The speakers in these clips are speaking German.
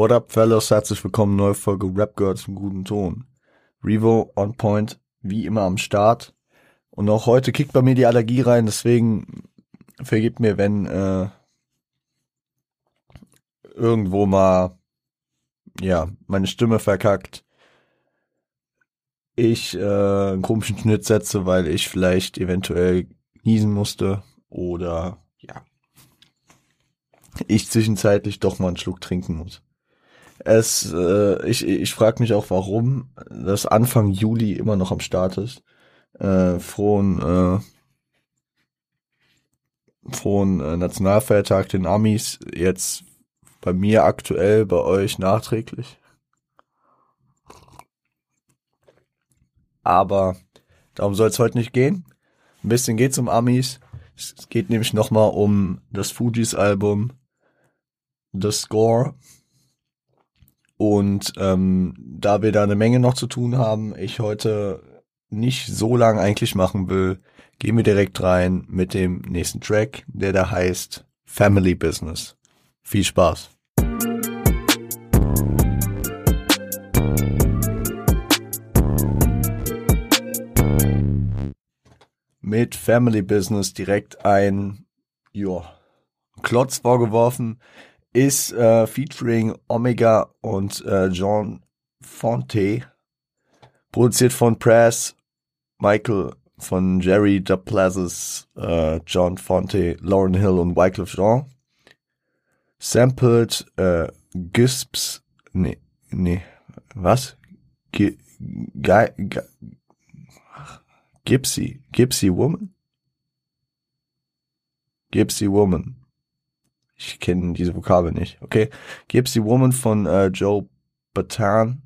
What up, fellas? Herzlich willkommen, neue Folge Rap Girls im guten Ton. Revo on point, wie immer am Start. Und auch heute kickt bei mir die Allergie rein, deswegen vergebt mir, wenn äh, irgendwo mal ja meine Stimme verkackt. Ich äh, einen komischen Schnitt setze, weil ich vielleicht eventuell niesen musste oder ja ich zwischenzeitlich doch mal einen Schluck trinken muss. Es, äh, ich, ich frage mich auch, warum das Anfang Juli immer noch am Start ist. Äh, frohen, äh, frohen äh, Nationalfeiertag den Amis jetzt bei mir aktuell, bei euch nachträglich. Aber darum soll es heute nicht gehen. Ein bisschen geht's um Amis. Es geht nämlich nochmal um das Fujis Album The Score und ähm, da wir da eine Menge noch zu tun haben, ich heute nicht so lang eigentlich machen will, gehen wir direkt rein mit dem nächsten Track, der da heißt Family Business. Viel Spaß. Mit Family Business direkt ein, ja, Klotz vorgeworfen, ist äh, featuring Omega und äh, John Fonte. Produziert von Press, Michael von Jerry Duplessis, äh, John Fonte, Lauren Hill und Wycliffe Jean. Sampled äh, Gisps, nee, nee, was? G G G Gypsy, Gypsy Woman? Gypsy Woman. Ich kenne diese Vokabel nicht. Okay. Gypsy Woman von äh, Joe Batan.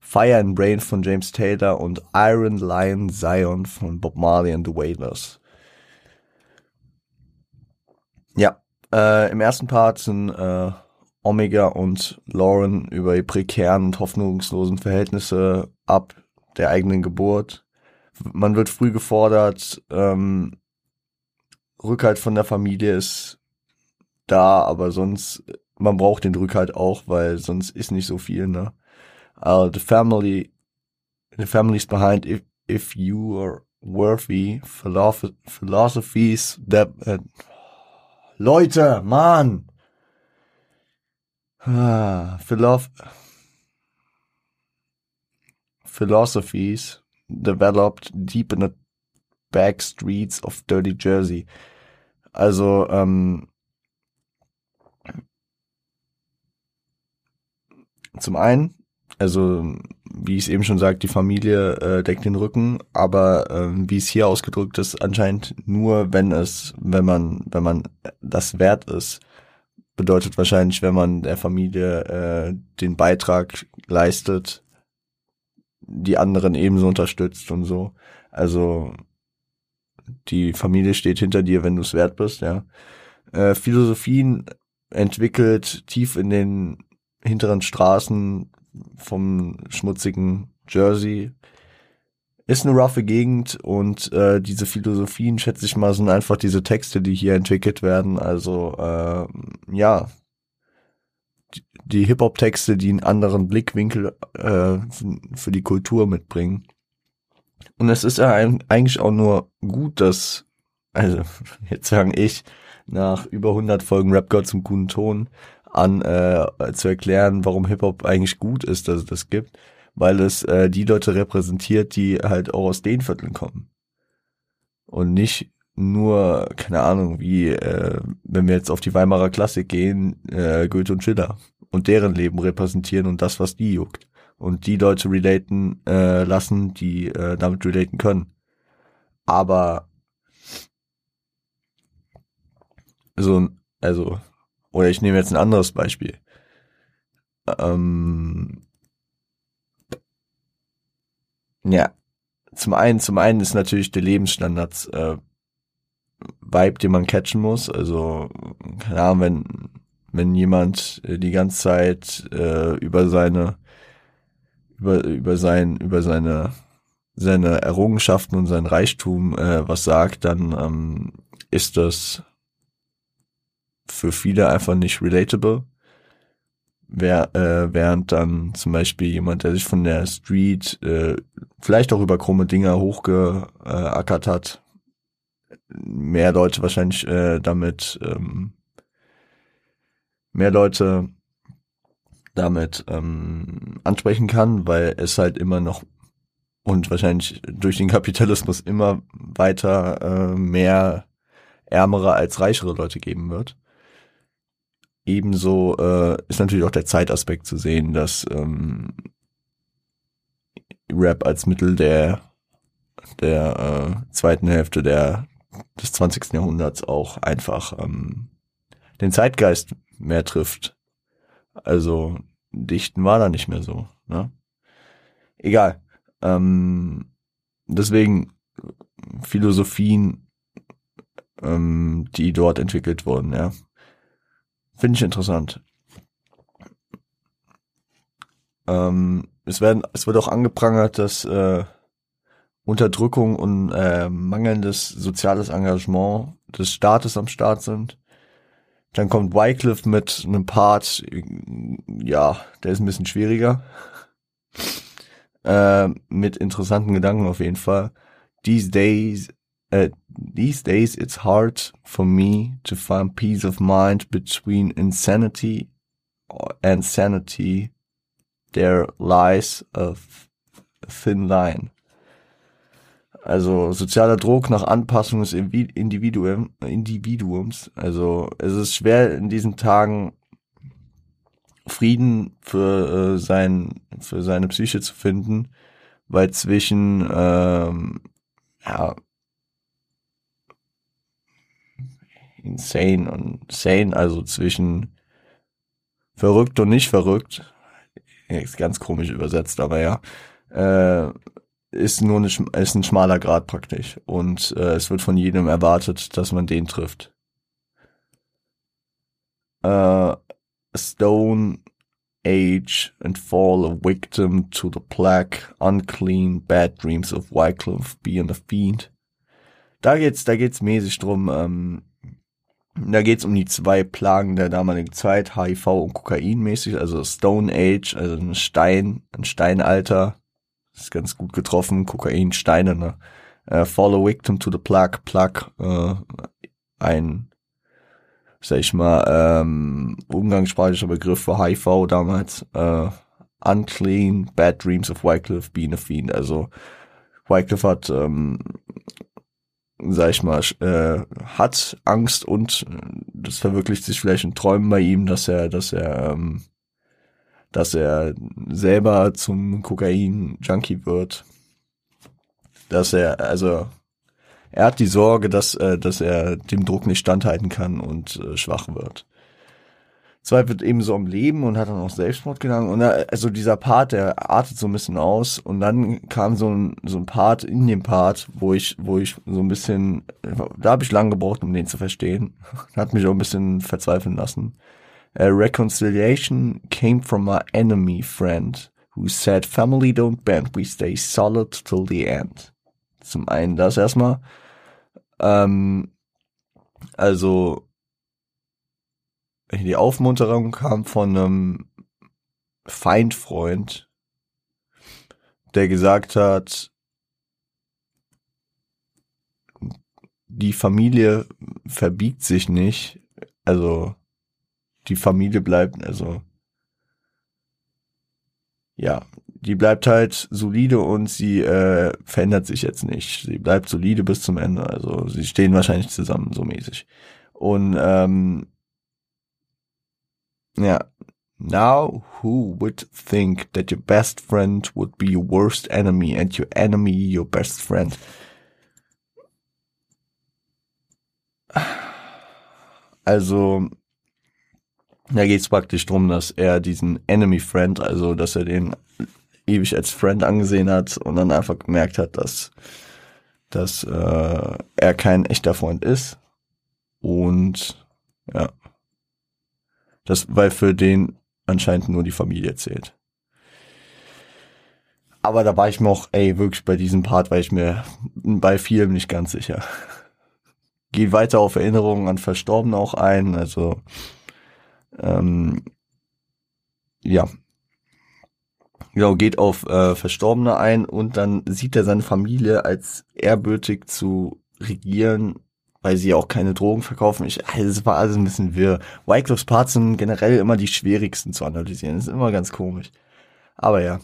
Fire and Brain von James Taylor und Iron Lion Zion von Bob Marley and the Wailers. Ja, äh, im ersten Part sind äh, Omega und Lauren über die prekären und hoffnungslosen Verhältnisse ab der eigenen Geburt. Man wird früh gefordert, ähm, Rückhalt von der Familie ist da, aber sonst, man braucht den Rückhalt auch, weil sonst ist nicht so viel, ne? Uh, the family, the family's behind if, if you are worthy philosoph philosophies that, uh, Leute, Mann! Philosoph philosophies developed deep in the back streets of dirty Jersey. Also, ähm, Zum einen, also wie ich es eben schon sagte, die Familie äh, deckt den Rücken, aber äh, wie es hier ausgedrückt ist, anscheinend nur, wenn es, wenn man, wenn man das wert ist, bedeutet wahrscheinlich, wenn man der Familie äh, den Beitrag leistet, die anderen ebenso unterstützt und so. Also die Familie steht hinter dir, wenn du es wert bist, ja. Äh, Philosophien entwickelt tief in den hinteren Straßen vom schmutzigen Jersey. Ist eine roughe Gegend und äh, diese Philosophien, schätze ich mal, sind einfach diese Texte, die hier entwickelt werden. Also äh, ja, die, Hip-Hop-Texte, die einen anderen Blickwinkel äh, für die Kultur mitbringen. Und es ist ja eigentlich auch nur gut, dass, also jetzt sagen ich, nach über 100 Folgen Rap God zum guten Ton, an äh, zu erklären, warum Hip-Hop eigentlich gut ist, dass es das gibt, weil es äh, die Leute repräsentiert, die halt auch aus den Vierteln kommen. Und nicht nur, keine Ahnung, wie, äh, wenn wir jetzt auf die Weimarer Klassik gehen, äh, Goethe und Schiller und deren Leben repräsentieren und das, was die juckt. Und die Leute relaten äh, lassen, die äh, damit relaten können. Aber so, also oder ich nehme jetzt ein anderes Beispiel. Ähm, ja, zum einen, zum einen ist natürlich der Lebensstandard äh, Vibe, den man catchen muss. Also, keine Ahnung, wenn, wenn jemand äh, die ganze Zeit äh, über seine, über, über sein, über seine, seine Errungenschaften und sein Reichtum äh, was sagt, dann ähm, ist das für viele einfach nicht relatable. wer, äh, während dann zum Beispiel jemand, der sich von der Street äh, vielleicht auch über krumme Dinger hochgeackert hat, mehr Leute wahrscheinlich äh, damit ähm, mehr Leute damit ähm, ansprechen kann, weil es halt immer noch und wahrscheinlich durch den Kapitalismus immer weiter äh, mehr ärmere als reichere Leute geben wird. Ebenso äh, ist natürlich auch der Zeitaspekt zu sehen, dass ähm, Rap als Mittel der der äh, zweiten Hälfte der des 20. Jahrhunderts auch einfach ähm, den Zeitgeist mehr trifft. Also Dichten war da nicht mehr so. Ne? Egal. Ähm, deswegen Philosophien, ähm, die dort entwickelt wurden, ja. Finde ich interessant. Ähm, es, werden, es wird auch angeprangert, dass äh, Unterdrückung und äh, mangelndes soziales Engagement des Staates am Start sind. Dann kommt Wycliffe mit einem Part, ja, der ist ein bisschen schwieriger. Äh, mit interessanten Gedanken auf jeden Fall. These days, uh, these days it's hard for me to find peace of mind between insanity and sanity. There lies a thin line. Also sozialer Druck nach Anpassung des Individuum, Individuums. Also es ist schwer in diesen Tagen Frieden für äh, sein für seine Psyche zu finden, weil zwischen ähm, ja insane und sane, also zwischen verrückt und nicht verrückt, ist ganz komisch übersetzt, aber ja, äh, ist nur eine, ist ein schmaler Grad praktisch. Und äh, es wird von jedem erwartet, dass man den trifft. Äh, stone, age and fall a victim to the plague, unclean, bad dreams of Wycliffe being a fiend. Da geht's, da geht's mäßig drum, ähm, da geht's um die zwei Plagen der damaligen Zeit, HIV und Kokain mäßig, also Stone Age, also ein Stein, ein Steinalter, ist ganz gut getroffen. Kokain, Steine, ne? Äh, follow victim to the plug, plug, äh, ein, sag ich mal, ähm, umgangssprachlicher Begriff für HIV damals, äh, unclean, bad dreams of Wycliffe being a fiend. Also Wycliffe hat, ähm, sag ich mal, äh, hat Angst und das verwirklicht sich vielleicht in Träumen bei ihm, dass er, dass er ähm, dass er selber zum Kokain-Junkie wird. Dass er, also, er hat die Sorge, dass, äh, dass er dem Druck nicht standhalten kann und äh, schwach wird. Zweifelt eben so am Leben und hat dann auch Selbstmordgedanken. Und da, also dieser Part, der artet so ein bisschen aus. Und dann kam so ein, so ein Part in dem Part, wo ich, wo ich so ein bisschen, da habe ich lang gebraucht, um den zu verstehen. Hat mich auch ein bisschen verzweifeln lassen. A reconciliation came from my enemy friend, who said, family don't bend, we stay solid till the end. Zum einen das erstmal. Ähm, also, die Aufmunterung kam von einem Feindfreund, der gesagt hat, die Familie verbiegt sich nicht, also die Familie bleibt, also ja, die bleibt halt solide und sie äh, verändert sich jetzt nicht. Sie bleibt solide bis zum Ende. Also sie stehen wahrscheinlich zusammen so mäßig. Und ähm, ja, now who would think that your best friend would be your worst enemy and your enemy your best friend? Also da geht es praktisch drum, dass er diesen Enemy Friend, also dass er den ewig als Friend angesehen hat und dann einfach gemerkt hat, dass, dass äh, er kein echter Freund ist. Und ja. Das, weil für den anscheinend nur die Familie zählt. Aber da war ich mir auch, ey, wirklich bei diesem Part war ich mir bei vielem nicht ganz sicher. Geht weiter auf Erinnerungen an Verstorbene auch ein, also ähm, ja, genau, geht auf äh, Verstorbene ein und dann sieht er seine Familie als ehrwürdig zu regieren, weil sie auch keine Drogen verkaufen. Ich, also, das war alles ein bisschen wirr. Wyclifs Parts sind generell immer die schwierigsten zu analysieren. Das ist immer ganz komisch. Aber ja.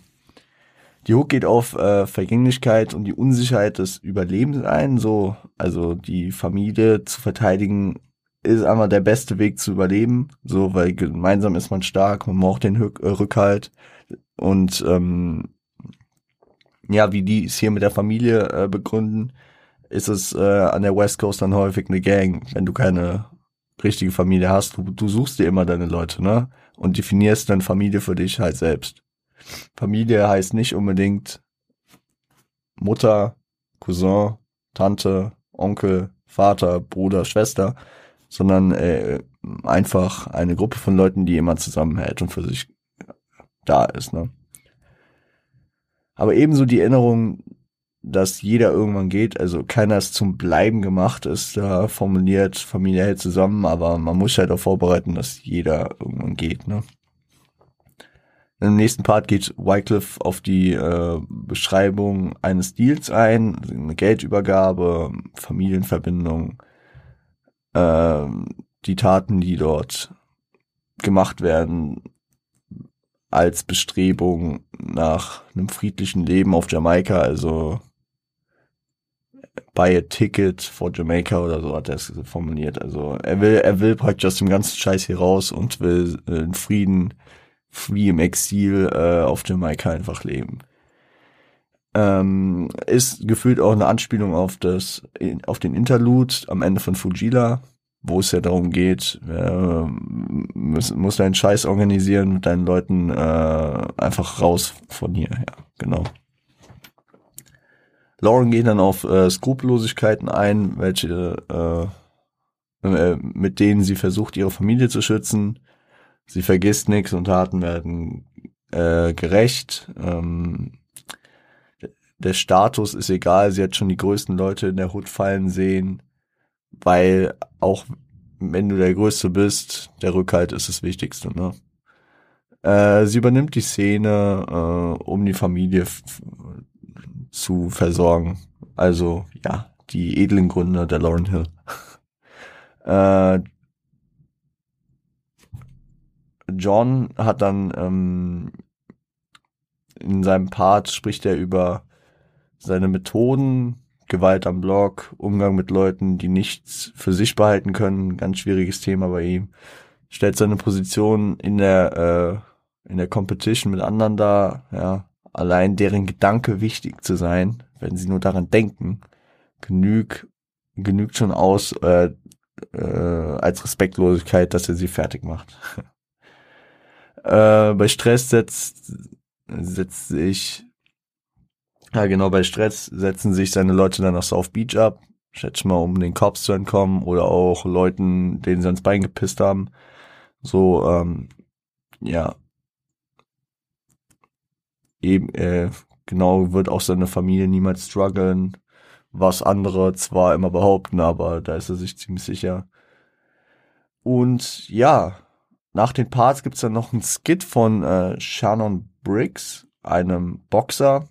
Die Hook geht auf äh, Vergänglichkeit und die Unsicherheit des Überlebens ein. So, also die Familie zu verteidigen ist einmal der beste Weg zu überleben. So, weil gemeinsam ist man stark, man braucht den Rück äh, Rückhalt. Und ähm, ja, wie die es hier mit der Familie äh, begründen, ist es äh, an der West Coast dann häufig eine Gang, wenn du keine richtige Familie hast. Du, du suchst dir immer deine Leute, ne? Und definierst dann Familie für dich halt selbst. Familie heißt nicht unbedingt Mutter, Cousin, Tante, Onkel, Vater, Bruder, Schwester, sondern äh, einfach eine Gruppe von Leuten, die immer zusammenhält und für sich da ist. Ne? Aber ebenso die Erinnerung, dass jeder irgendwann geht, also keiner ist zum Bleiben gemacht, ist da formuliert, Familie hält zusammen, aber man muss halt auch vorbereiten, dass jeder irgendwann geht. Ne? Im nächsten Part geht Wycliffe auf die äh, Beschreibung eines Deals ein, eine Geldübergabe, Familienverbindung, äh, die Taten, die dort gemacht werden, als Bestrebung nach einem friedlichen Leben auf Jamaika, also buy a ticket for Jamaica oder so hat er es formuliert. Also er will, er will praktisch aus dem ganzen Scheiß hier raus und will äh, in Frieden, wie im Exil äh, auf Jamaika einfach leben. Ähm, ist gefühlt auch eine Anspielung auf das, auf den Interlude am Ende von Fujila, wo es ja darum geht, äh, muss, muss deinen Scheiß organisieren mit deinen Leuten äh, einfach raus von hier, ja, genau. Lauren geht dann auf äh, Skrupellosigkeiten ein, welche äh, äh, mit denen sie versucht, ihre Familie zu schützen. Sie vergisst nichts und Taten werden äh, gerecht. Ähm, der Status ist egal, sie hat schon die größten Leute in der Hut fallen sehen weil auch wenn du der Größte bist, der Rückhalt ist das Wichtigste. Ne? Äh, sie übernimmt die Szene, äh, um die Familie zu versorgen. Also ja, die edlen Gründe der Lauren Hill. äh, John hat dann ähm, in seinem Part spricht er über seine Methoden, Gewalt am Blog, Umgang mit Leuten, die nichts für sich behalten können, ganz schwieriges Thema bei ihm. Stellt seine Position in der äh, in der Competition mit anderen dar, ja, allein deren Gedanke wichtig zu sein, wenn sie nur daran denken, genügt genügt schon aus äh, äh, als Respektlosigkeit, dass er sie fertig macht. äh, bei Stress setzt setzt sich ja, genau, bei Stress setzen sich seine Leute dann nach South Beach ab, schätze mal, um den Cops zu entkommen oder auch Leuten, denen sie ans Bein gepisst haben. So, ähm, ja. Eben, äh, genau, wird auch seine Familie niemals strugglen, was andere zwar immer behaupten, aber da ist er sich ziemlich sicher. Und ja, nach den Parts gibt's dann noch ein Skit von äh, Shannon Briggs, einem Boxer,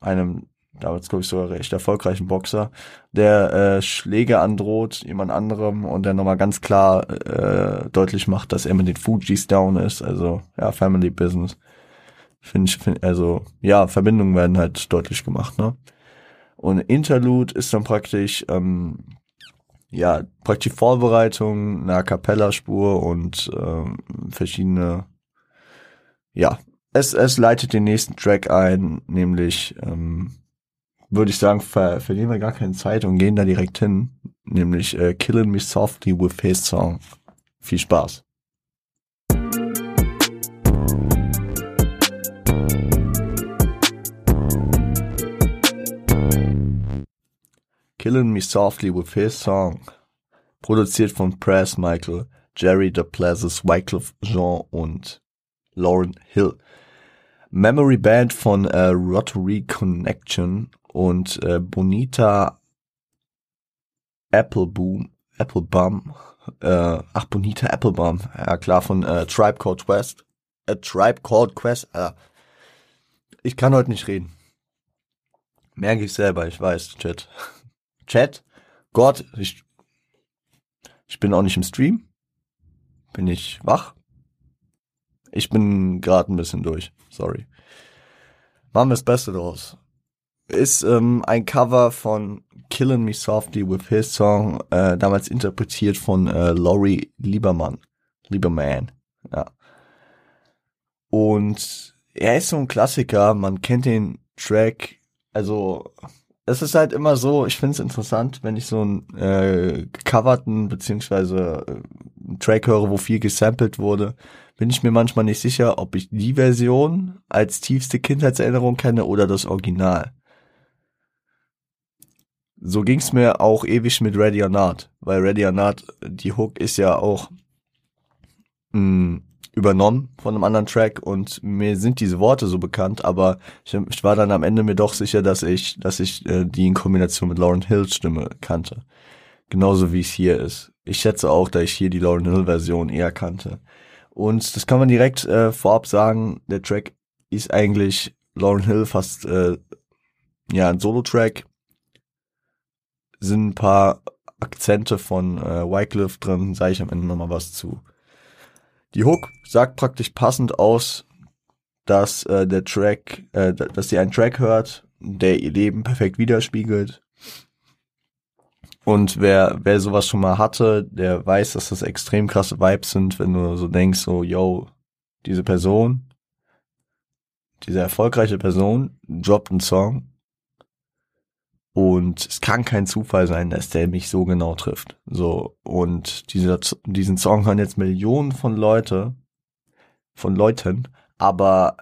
einem damals glaube ich sogar recht erfolgreichen Boxer, der äh, Schläge androht jemand anderem und der nochmal ganz klar äh, deutlich macht, dass er mit den Fujis down ist, also ja, Family Business. Finde ich, find, also ja, Verbindungen werden halt deutlich gemacht, ne? Und Interlude ist dann praktisch, ähm, ja, praktisch Vorbereitung, eine Cappella-Spur und ähm, verschiedene, ja, es, es leitet den nächsten Track ein, nämlich, ähm, würde ich sagen, ver verlieren wir gar keine Zeit und gehen da direkt hin, nämlich äh, Killing Me Softly with His Song. Viel Spaß. Killing Me Softly with His Song. Produziert von Press Michael, Jerry DePlazis, Wycliffe Jean und Lauren Hill. Memory Band von äh, Rotary Connection und äh, Bonita Appleboom, Applebum, äh, ach Bonita Applebaum, ja klar, von äh, Tribe Called West. A Tribe Called Quest. Alter. Ich kann heute nicht reden. Merke ich selber, ich weiß, Chat. Chat, Gott, ich, ich bin auch nicht im Stream. Bin ich wach? Ich bin gerade ein bisschen durch. Sorry. Machen wir das Beste draus. Ist ähm, ein Cover von Killin' Me Softly with His Song, äh, damals interpretiert von äh, Laurie Liebermann. Lieberman, ja. Und er ist so ein Klassiker, man kennt den Track, also es ist halt immer so, ich finde es interessant, wenn ich so einen äh, gecoverten beziehungsweise äh, einen Track höre, wo viel gesampelt wurde, bin ich mir manchmal nicht sicher, ob ich die Version als tiefste Kindheitserinnerung kenne oder das Original. So ging's mir auch ewig mit Ready or Not, weil Ready or Not, die Hook ist ja auch mh, mm, übernommen von einem anderen Track und mir sind diese Worte so bekannt, aber ich, ich war dann am Ende mir doch sicher, dass ich, dass ich äh, die in Kombination mit Lauren Hills Stimme kannte. Genauso wie es hier ist. Ich schätze auch, dass ich hier die Lauren Hill Version eher kannte. Und das kann man direkt äh, vorab sagen, der Track ist eigentlich Lauren Hill fast äh, ja ein Solo-Track. Sind ein paar Akzente von äh, Wycliffe drin, sage ich am Ende nochmal was zu. Die Hook sagt praktisch passend aus, dass äh, der Track, äh, dass sie einen Track hört, der ihr Leben perfekt widerspiegelt. Und wer, wer sowas schon mal hatte, der weiß, dass das extrem krasse Vibes sind, wenn du so denkst, so, yo, diese Person, diese erfolgreiche Person droppt einen Song und es kann kein Zufall sein, dass der mich so genau trifft. So, und dieser, diesen Song hören jetzt Millionen von Leute, von Leuten, aber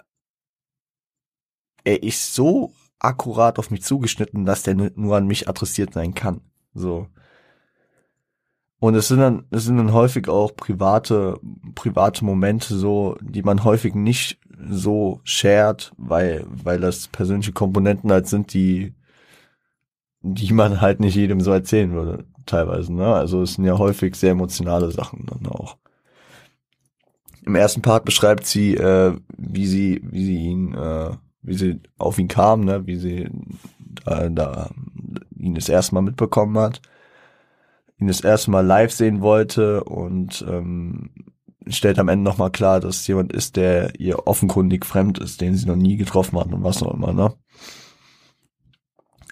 er ist so akkurat auf mich zugeschnitten, dass der nur an mich adressiert sein kann. So. Und es sind dann, es sind dann häufig auch private, private Momente so, die man häufig nicht so shared, weil, weil das persönliche Komponenten halt sind, die die man halt nicht jedem so erzählen würde, teilweise. Ne? Also es sind ja häufig sehr emotionale Sachen dann auch. Im ersten Part beschreibt sie, äh, wie sie, wie sie ihn, äh, wie sie auf ihn kam, ne? wie sie da, da ihn das erste Mal mitbekommen hat, ihn das erste Mal live sehen wollte und ähm, stellt am Ende nochmal klar, dass jemand ist, der ihr offenkundig fremd ist, den sie noch nie getroffen hat und was auch immer, ne?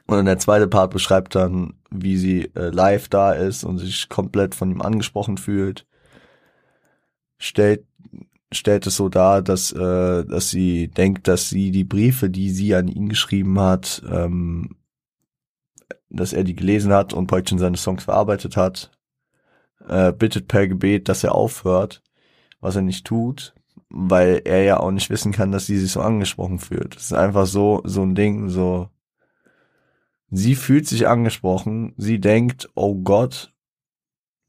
Und der zweite Part beschreibt dann, wie sie äh, live da ist und sich komplett von ihm angesprochen fühlt. Stellt, stellt es so dar, dass, äh, dass sie denkt, dass sie die Briefe, die sie an ihn geschrieben hat, ähm, dass er die gelesen hat und praktisch in seine Songs verarbeitet hat. Äh, bittet per Gebet, dass er aufhört, was er nicht tut, weil er ja auch nicht wissen kann, dass sie sich so angesprochen fühlt. Es ist einfach so, so ein Ding, so, Sie fühlt sich angesprochen. Sie denkt, oh Gott,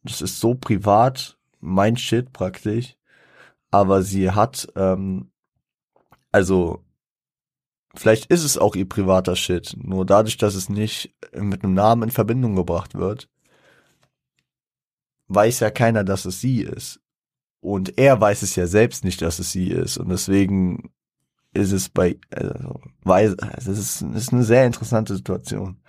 das ist so privat, mein Shit praktisch. Aber sie hat, ähm, also, vielleicht ist es auch ihr privater Shit. Nur dadurch, dass es nicht mit einem Namen in Verbindung gebracht wird, weiß ja keiner, dass es sie ist. Und er weiß es ja selbst nicht, dass es sie ist. Und deswegen ist es bei, also, weiß, es ist, ist eine sehr interessante Situation.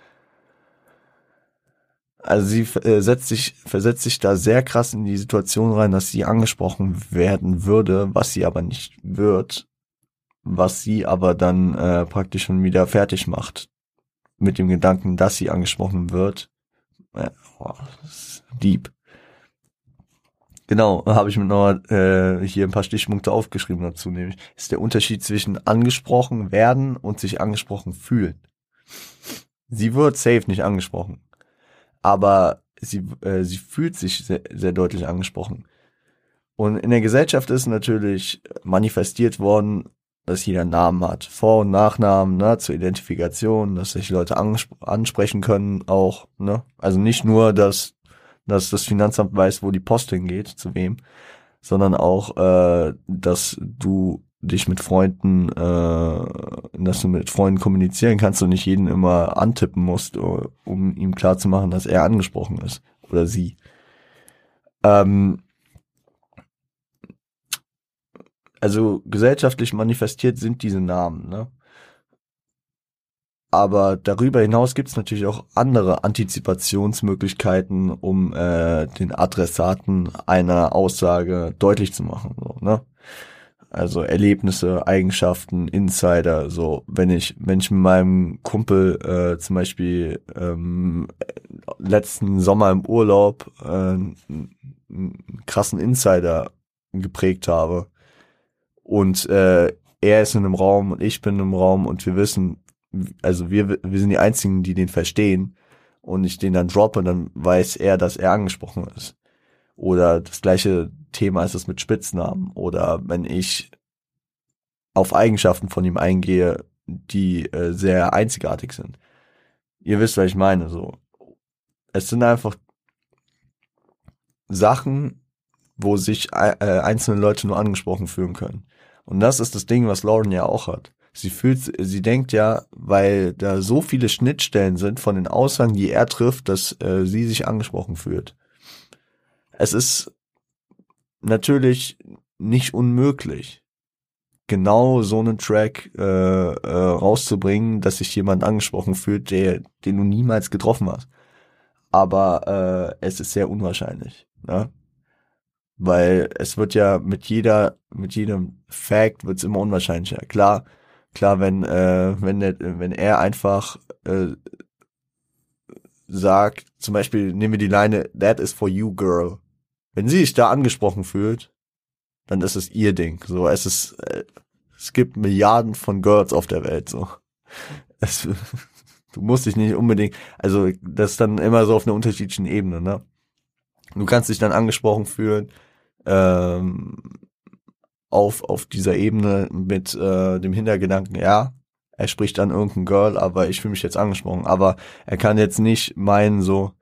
Also sie äh, setzt sich, versetzt sich da sehr krass in die Situation rein, dass sie angesprochen werden würde, was sie aber nicht wird, was sie aber dann äh, praktisch schon wieder fertig macht. Mit dem Gedanken, dass sie angesprochen wird. Äh, oh, deep. Genau, habe ich mir noch äh, hier ein paar Stichpunkte aufgeschrieben dazu, nämlich ist der Unterschied zwischen angesprochen werden und sich angesprochen fühlen. Sie wird safe nicht angesprochen, aber sie, äh, sie fühlt sich sehr, sehr deutlich angesprochen. Und in der Gesellschaft ist natürlich manifestiert worden, dass jeder Namen hat. Vor- und Nachnamen, ne, zur Identifikation, dass sich Leute ansprechen können auch, ne. Also nicht nur, dass dass das Finanzamt weiß, wo die Post hingeht, zu wem, sondern auch, äh, dass du dich mit Freunden, äh, dass du mit Freunden kommunizieren kannst und nicht jeden immer antippen musst, um ihm klarzumachen, dass er angesprochen ist oder sie. Ähm, also gesellschaftlich manifestiert sind diese Namen, ne? Aber darüber hinaus gibt es natürlich auch andere Antizipationsmöglichkeiten, um äh, den Adressaten einer Aussage deutlich zu machen. So, ne? Also Erlebnisse, Eigenschaften, Insider. So, wenn ich, wenn ich mit meinem Kumpel äh, zum Beispiel ähm, letzten Sommer im Urlaub äh, einen krassen Insider geprägt habe und äh, er ist in einem Raum und ich bin im Raum und wir wissen, also wir, wir sind die einzigen, die den verstehen und ich den dann droppe, dann weiß er, dass er angesprochen ist. Oder das gleiche Thema ist es mit Spitznamen. Oder wenn ich auf Eigenschaften von ihm eingehe, die äh, sehr einzigartig sind. Ihr wisst, was ich meine, so. Es sind einfach Sachen, wo sich äh, einzelne Leute nur angesprochen fühlen können. Und das ist das Ding, was Lauren ja auch hat. Sie fühlt, sie denkt ja, weil da so viele Schnittstellen sind von den Aussagen, die er trifft, dass äh, sie sich angesprochen fühlt. Es ist natürlich nicht unmöglich, genau so einen Track äh, äh, rauszubringen, dass sich jemand angesprochen fühlt, der, den du niemals getroffen hast. Aber äh, es ist sehr unwahrscheinlich. Ne? Weil es wird ja mit jeder, mit jedem Fact wird es immer unwahrscheinlicher. Klar, Klar, wenn, äh, wenn, der, wenn er einfach äh, sagt, zum Beispiel nehmen wir die Leine, that is for you, girl. Wenn sie sich da angesprochen fühlt, dann ist es ihr Ding. So, es ist, äh, es gibt Milliarden von Girls auf der Welt, so. Es, du musst dich nicht unbedingt, also, das ist dann immer so auf einer unterschiedlichen Ebene, ne? Du kannst dich dann angesprochen fühlen, ähm, auf, auf dieser Ebene mit äh, dem Hintergedanken, ja, er spricht an irgendein Girl, aber ich fühle mich jetzt angesprochen. Aber er kann jetzt nicht meinen, so,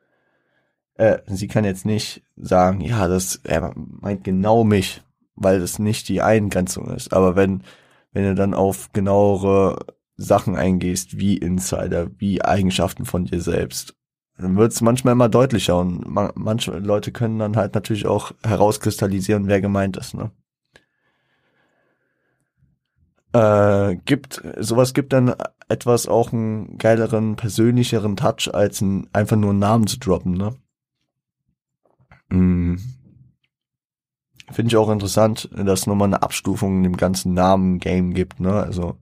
äh, sie kann jetzt nicht sagen, ja, das, er meint genau mich, weil das nicht die Eingrenzung ist. Aber wenn, wenn du dann auf genauere Sachen eingehst, wie Insider, wie Eigenschaften von dir selbst, dann wird es manchmal immer deutlicher und man, manche Leute können dann halt natürlich auch herauskristallisieren, wer gemeint ist, ne? Äh, gibt, sowas gibt dann etwas auch einen geileren, persönlicheren Touch, als ein, einfach nur einen Namen zu droppen, ne? Mm. Finde ich auch interessant, dass es nochmal eine Abstufung in dem ganzen Namen-Game gibt, ne? Also,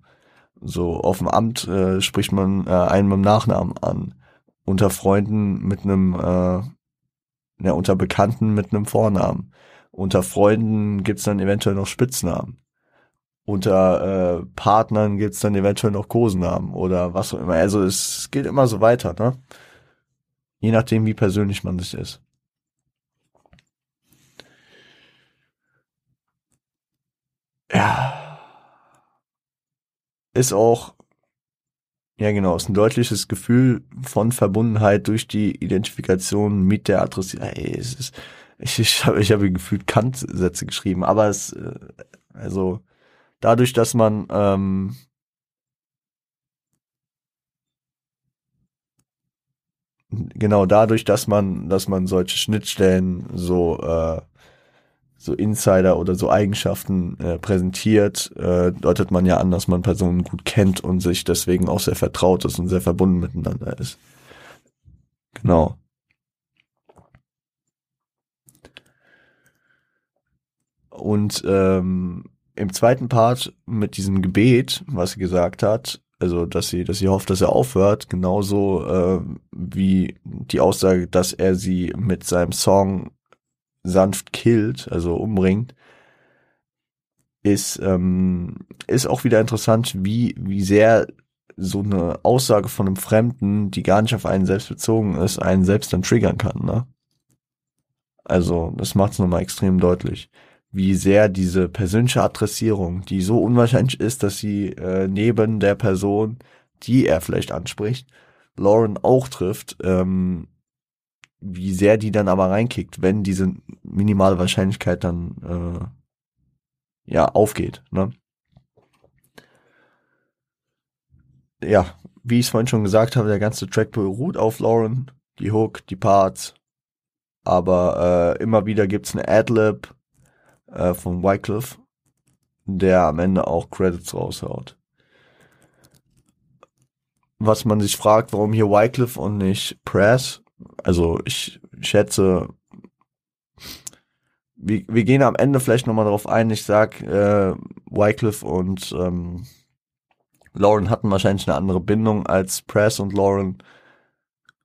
so auf dem Amt äh, spricht man äh, einen mit dem Nachnamen an. Unter Freunden mit einem, äh, ja, unter Bekannten mit einem Vornamen. Unter Freunden gibt's dann eventuell noch Spitznamen unter äh, Partnern gibt's dann eventuell noch Kosenamen oder was auch immer. Also es geht immer so weiter, ne? Je nachdem, wie persönlich man sich ist. Ja. Ist auch, ja genau, ist ein deutliches Gefühl von Verbundenheit durch die Identifikation mit der Adresse. Ey, es ist, ich, ich habe ich hab gefühlt Kant-Sätze geschrieben, aber es, äh, also, dadurch, dass man ähm, genau dadurch, dass man, dass man solche Schnittstellen so äh, so Insider oder so Eigenschaften äh, präsentiert, äh, deutet man ja an, dass man Personen gut kennt und sich deswegen auch sehr vertraut ist und sehr verbunden miteinander ist. Genau. Und ähm, im zweiten Part mit diesem Gebet, was sie gesagt hat, also dass sie, dass sie hofft, dass er aufhört, genauso äh, wie die Aussage, dass er sie mit seinem Song sanft killt, also umbringt, ist ähm, ist auch wieder interessant, wie wie sehr so eine Aussage von einem Fremden, die gar nicht auf einen selbst bezogen ist, einen selbst dann triggern kann, ne? Also das macht es nochmal extrem deutlich wie sehr diese persönliche Adressierung, die so unwahrscheinlich ist, dass sie äh, neben der Person, die er vielleicht anspricht, Lauren auch trifft, ähm, wie sehr die dann aber reinkickt, wenn diese minimale Wahrscheinlichkeit dann äh, ja aufgeht. Ne? Ja, wie ich es vorhin schon gesagt habe, der ganze Track beruht auf Lauren, die Hook, die Parts, aber äh, immer wieder gibt's eine Adlib, äh, von Wycliffe, der am Ende auch Credits raushaut. Was man sich fragt, warum hier Wycliffe und nicht Press, also ich schätze, wir, wir gehen am Ende vielleicht nochmal darauf ein. Ich sag, äh, Wycliffe und ähm, Lauren hatten wahrscheinlich eine andere Bindung als Press und Lauren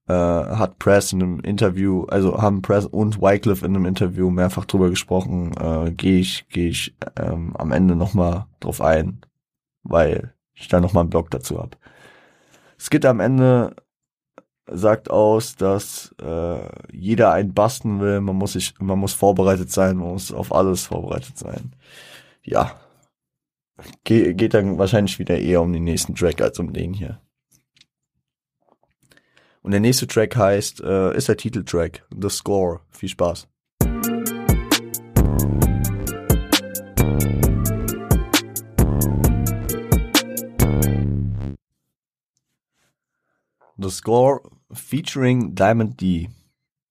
äh, hat Press in einem Interview, also haben Press und Wycliffe in einem Interview mehrfach drüber gesprochen. Äh, Gehe ich, gehe ich ähm, am Ende nochmal drauf ein, weil ich da nochmal einen Blog dazu hab. Geht am Ende sagt aus, dass äh, jeder einen basten will, man muss sich, man muss vorbereitet sein, man muss auf alles vorbereitet sein. Ja. Ge geht dann wahrscheinlich wieder eher um den nächsten Track als um den hier. Und der nächste Track heißt, äh, ist der Titeltrack, The Score. Viel Spaß. The Score featuring Diamond D.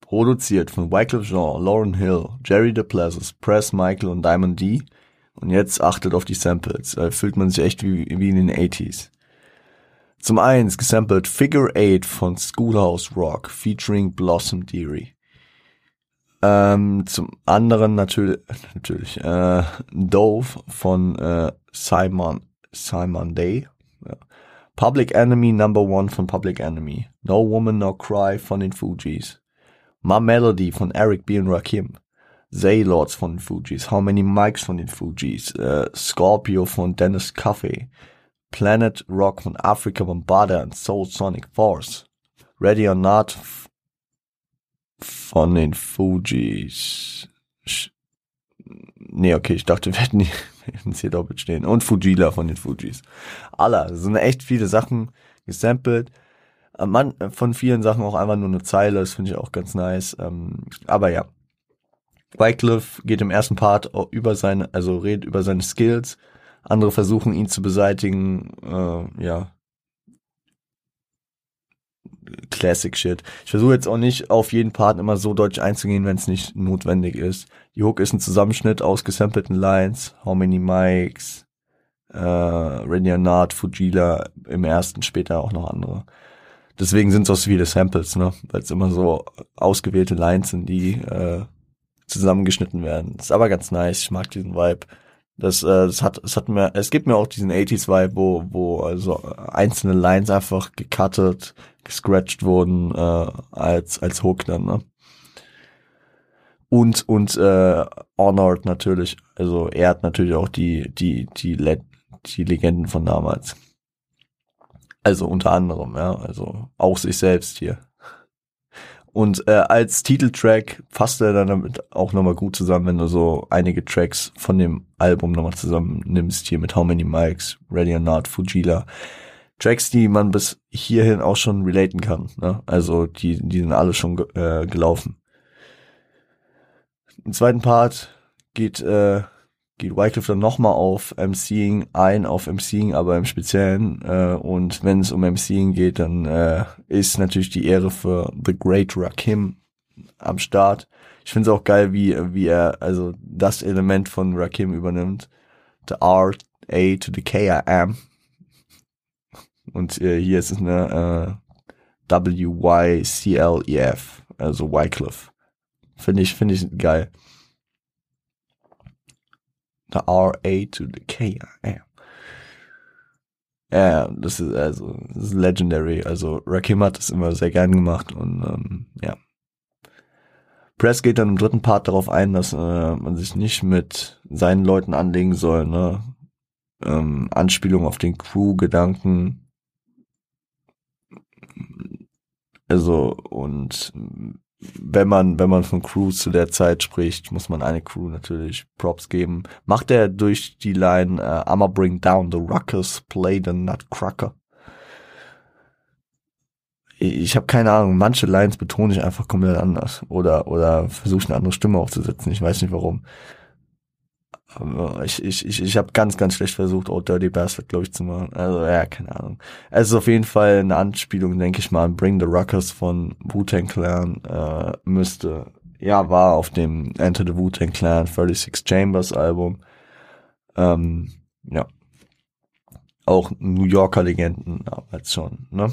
Produziert von Wycliffe Jean, Lauren Hill, Jerry DePlazis, Press Michael und Diamond D. Und jetzt achtet auf die Samples. Da fühlt man sich echt wie, wie in den 80s. Zum eins gesampelt Figure 8 von Schoolhouse Rock featuring Blossom Deary. Ähm, zum anderen natürlich, natürlich äh, Dove von äh, Simon, Simon Day. Ja. Public Enemy Number One von Public Enemy. No Woman No Cry von den Fugees. My Melody von Eric B. und Rakim. Zaylords von den Fugees. How Many Mics von den Fugees. Äh, Scorpio von Dennis Coffey. Planet Rock von Africa Bombarder und Soul Sonic Force. Ready or Not von den Fugees. Nee, okay, ich dachte, wir hätten die jetzt hier doppelt stehen. Und Fujila von den Fujis. Alle, es sind echt viele Sachen gesampelt. Äh, man, äh, von vielen Sachen auch einfach nur eine Zeile, das finde ich auch ganz nice. Ähm, aber ja. Wycliffe geht im ersten Part über seine, also redet über seine Skills. Andere versuchen ihn zu beseitigen, äh, ja, Classic Shit. Ich versuche jetzt auch nicht auf jeden Part immer so deutsch einzugehen, wenn es nicht notwendig ist. Die Hook ist ein Zusammenschnitt aus gesampelten Lines, How Many Mics, äh, or Not, Fujila im ersten, später auch noch andere. Deswegen sind es auch so viele Samples, ne? Weil es immer so ausgewählte Lines sind, die äh, zusammengeschnitten werden. ist aber ganz nice. Ich mag diesen Vibe. Das, äh, das hat, es hat mir, es gibt mir auch diesen 80s Vibe, wo, wo also einzelne Lines einfach gecuttet, gescratcht wurden äh, als als Hook dann, ne? Und und äh, Honored natürlich, also er hat natürlich auch die die die Le die Legenden von damals. Also unter anderem, ja, also auch sich selbst hier. Und äh, als Titeltrack fasst er dann damit auch nochmal gut zusammen, wenn du so einige Tracks von dem Album nochmal zusammen nimmst, hier mit How Many Mics, Ready or Not, Fujila. Tracks, die man bis hierhin auch schon relaten kann. Ne? Also die, die sind alle schon äh, gelaufen. Im zweiten Part geht, äh, geht Wycliffe dann nochmal auf MCing ein, auf MCing, aber im Speziellen. Äh, und wenn es um MCing geht, dann äh, ist natürlich die Ehre für The Great Rakim am Start. Ich finde es auch geil, wie, wie er also das Element von Rakim übernimmt. The R, A to the K I am. Und äh, hier ist es eine äh, W-Y-C-L-E-F, also Wycliffe. Finde ich, finde ich geil. The R-A to the K, am. Ja, das ist also das ist legendary. Also Rakim hat das immer sehr gern gemacht und ähm, ja. Press geht dann im dritten Part darauf ein, dass äh, man sich nicht mit seinen Leuten anlegen soll, ne? Ähm, Anspielung auf den Crew-Gedanken, also, und wenn man, wenn man von Crews zu der Zeit spricht, muss man eine Crew natürlich Props geben. Macht er durch die Line uh, I'ma bring down the ruckus, play the nutcracker. Ich habe keine Ahnung, manche Lines betone ich einfach komplett anders oder oder versuche eine andere Stimme aufzusetzen. Ich weiß nicht warum. Aber ich, ich, ich, ich habe ganz, ganz schlecht versucht, Oh Dirty Bastard, glaube ich, zu machen. Also, ja, keine Ahnung. Es ist auf jeden Fall eine Anspielung, denke ich mal, an Bring the Ruckers von Wu-Tang Clan. Äh, müsste, ja, war auf dem Enter the Wu-Tang Clan 36 Chambers Album. Ähm, ja. Auch New Yorker Legenden damals schon, ne?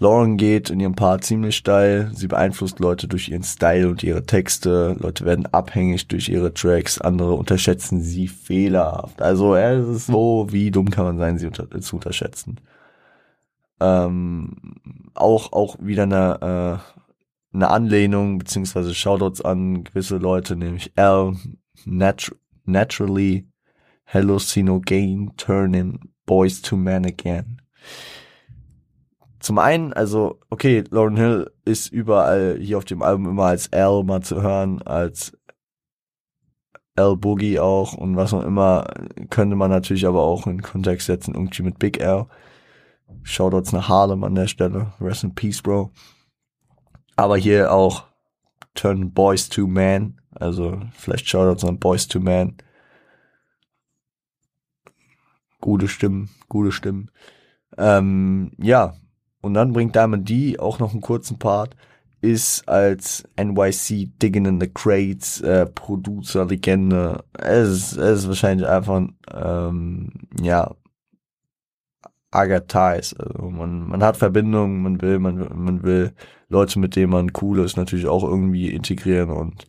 Lauren geht in ihrem Part ziemlich steil. Sie beeinflusst Leute durch ihren Style und ihre Texte. Leute werden abhängig durch ihre Tracks. Andere unterschätzen sie fehlerhaft. Also es ist so, wie dumm kann man sein, sie unter zu unterschätzen. Ähm, auch auch wieder eine äh, eine Anlehnung beziehungsweise Shoutouts an gewisse Leute, nämlich L, natu Naturally, Hallucinogen, Turning, Boys to Men Again. Zum einen, also, okay, Lauren Hill ist überall hier auf dem Album immer als L mal zu hören, als L Boogie auch und was auch immer, könnte man natürlich aber auch in Kontext setzen, irgendwie mit Big L. Shoutouts nach Harlem an der Stelle. Rest in Peace, Bro. Aber hier auch Turn Boys to Man. Also vielleicht Shoutouts an Boys to Man. Gute Stimmen, gute Stimmen. Ähm, ja, und dann bringt Diamond D auch noch einen kurzen Part, ist als NYC Digging in the Crates äh, Producer, Legende. Es es ist wahrscheinlich einfach, ähm, ja, Agathais. Also man, man hat Verbindungen, man will, man, man will Leute, mit denen man cool ist, natürlich auch irgendwie integrieren und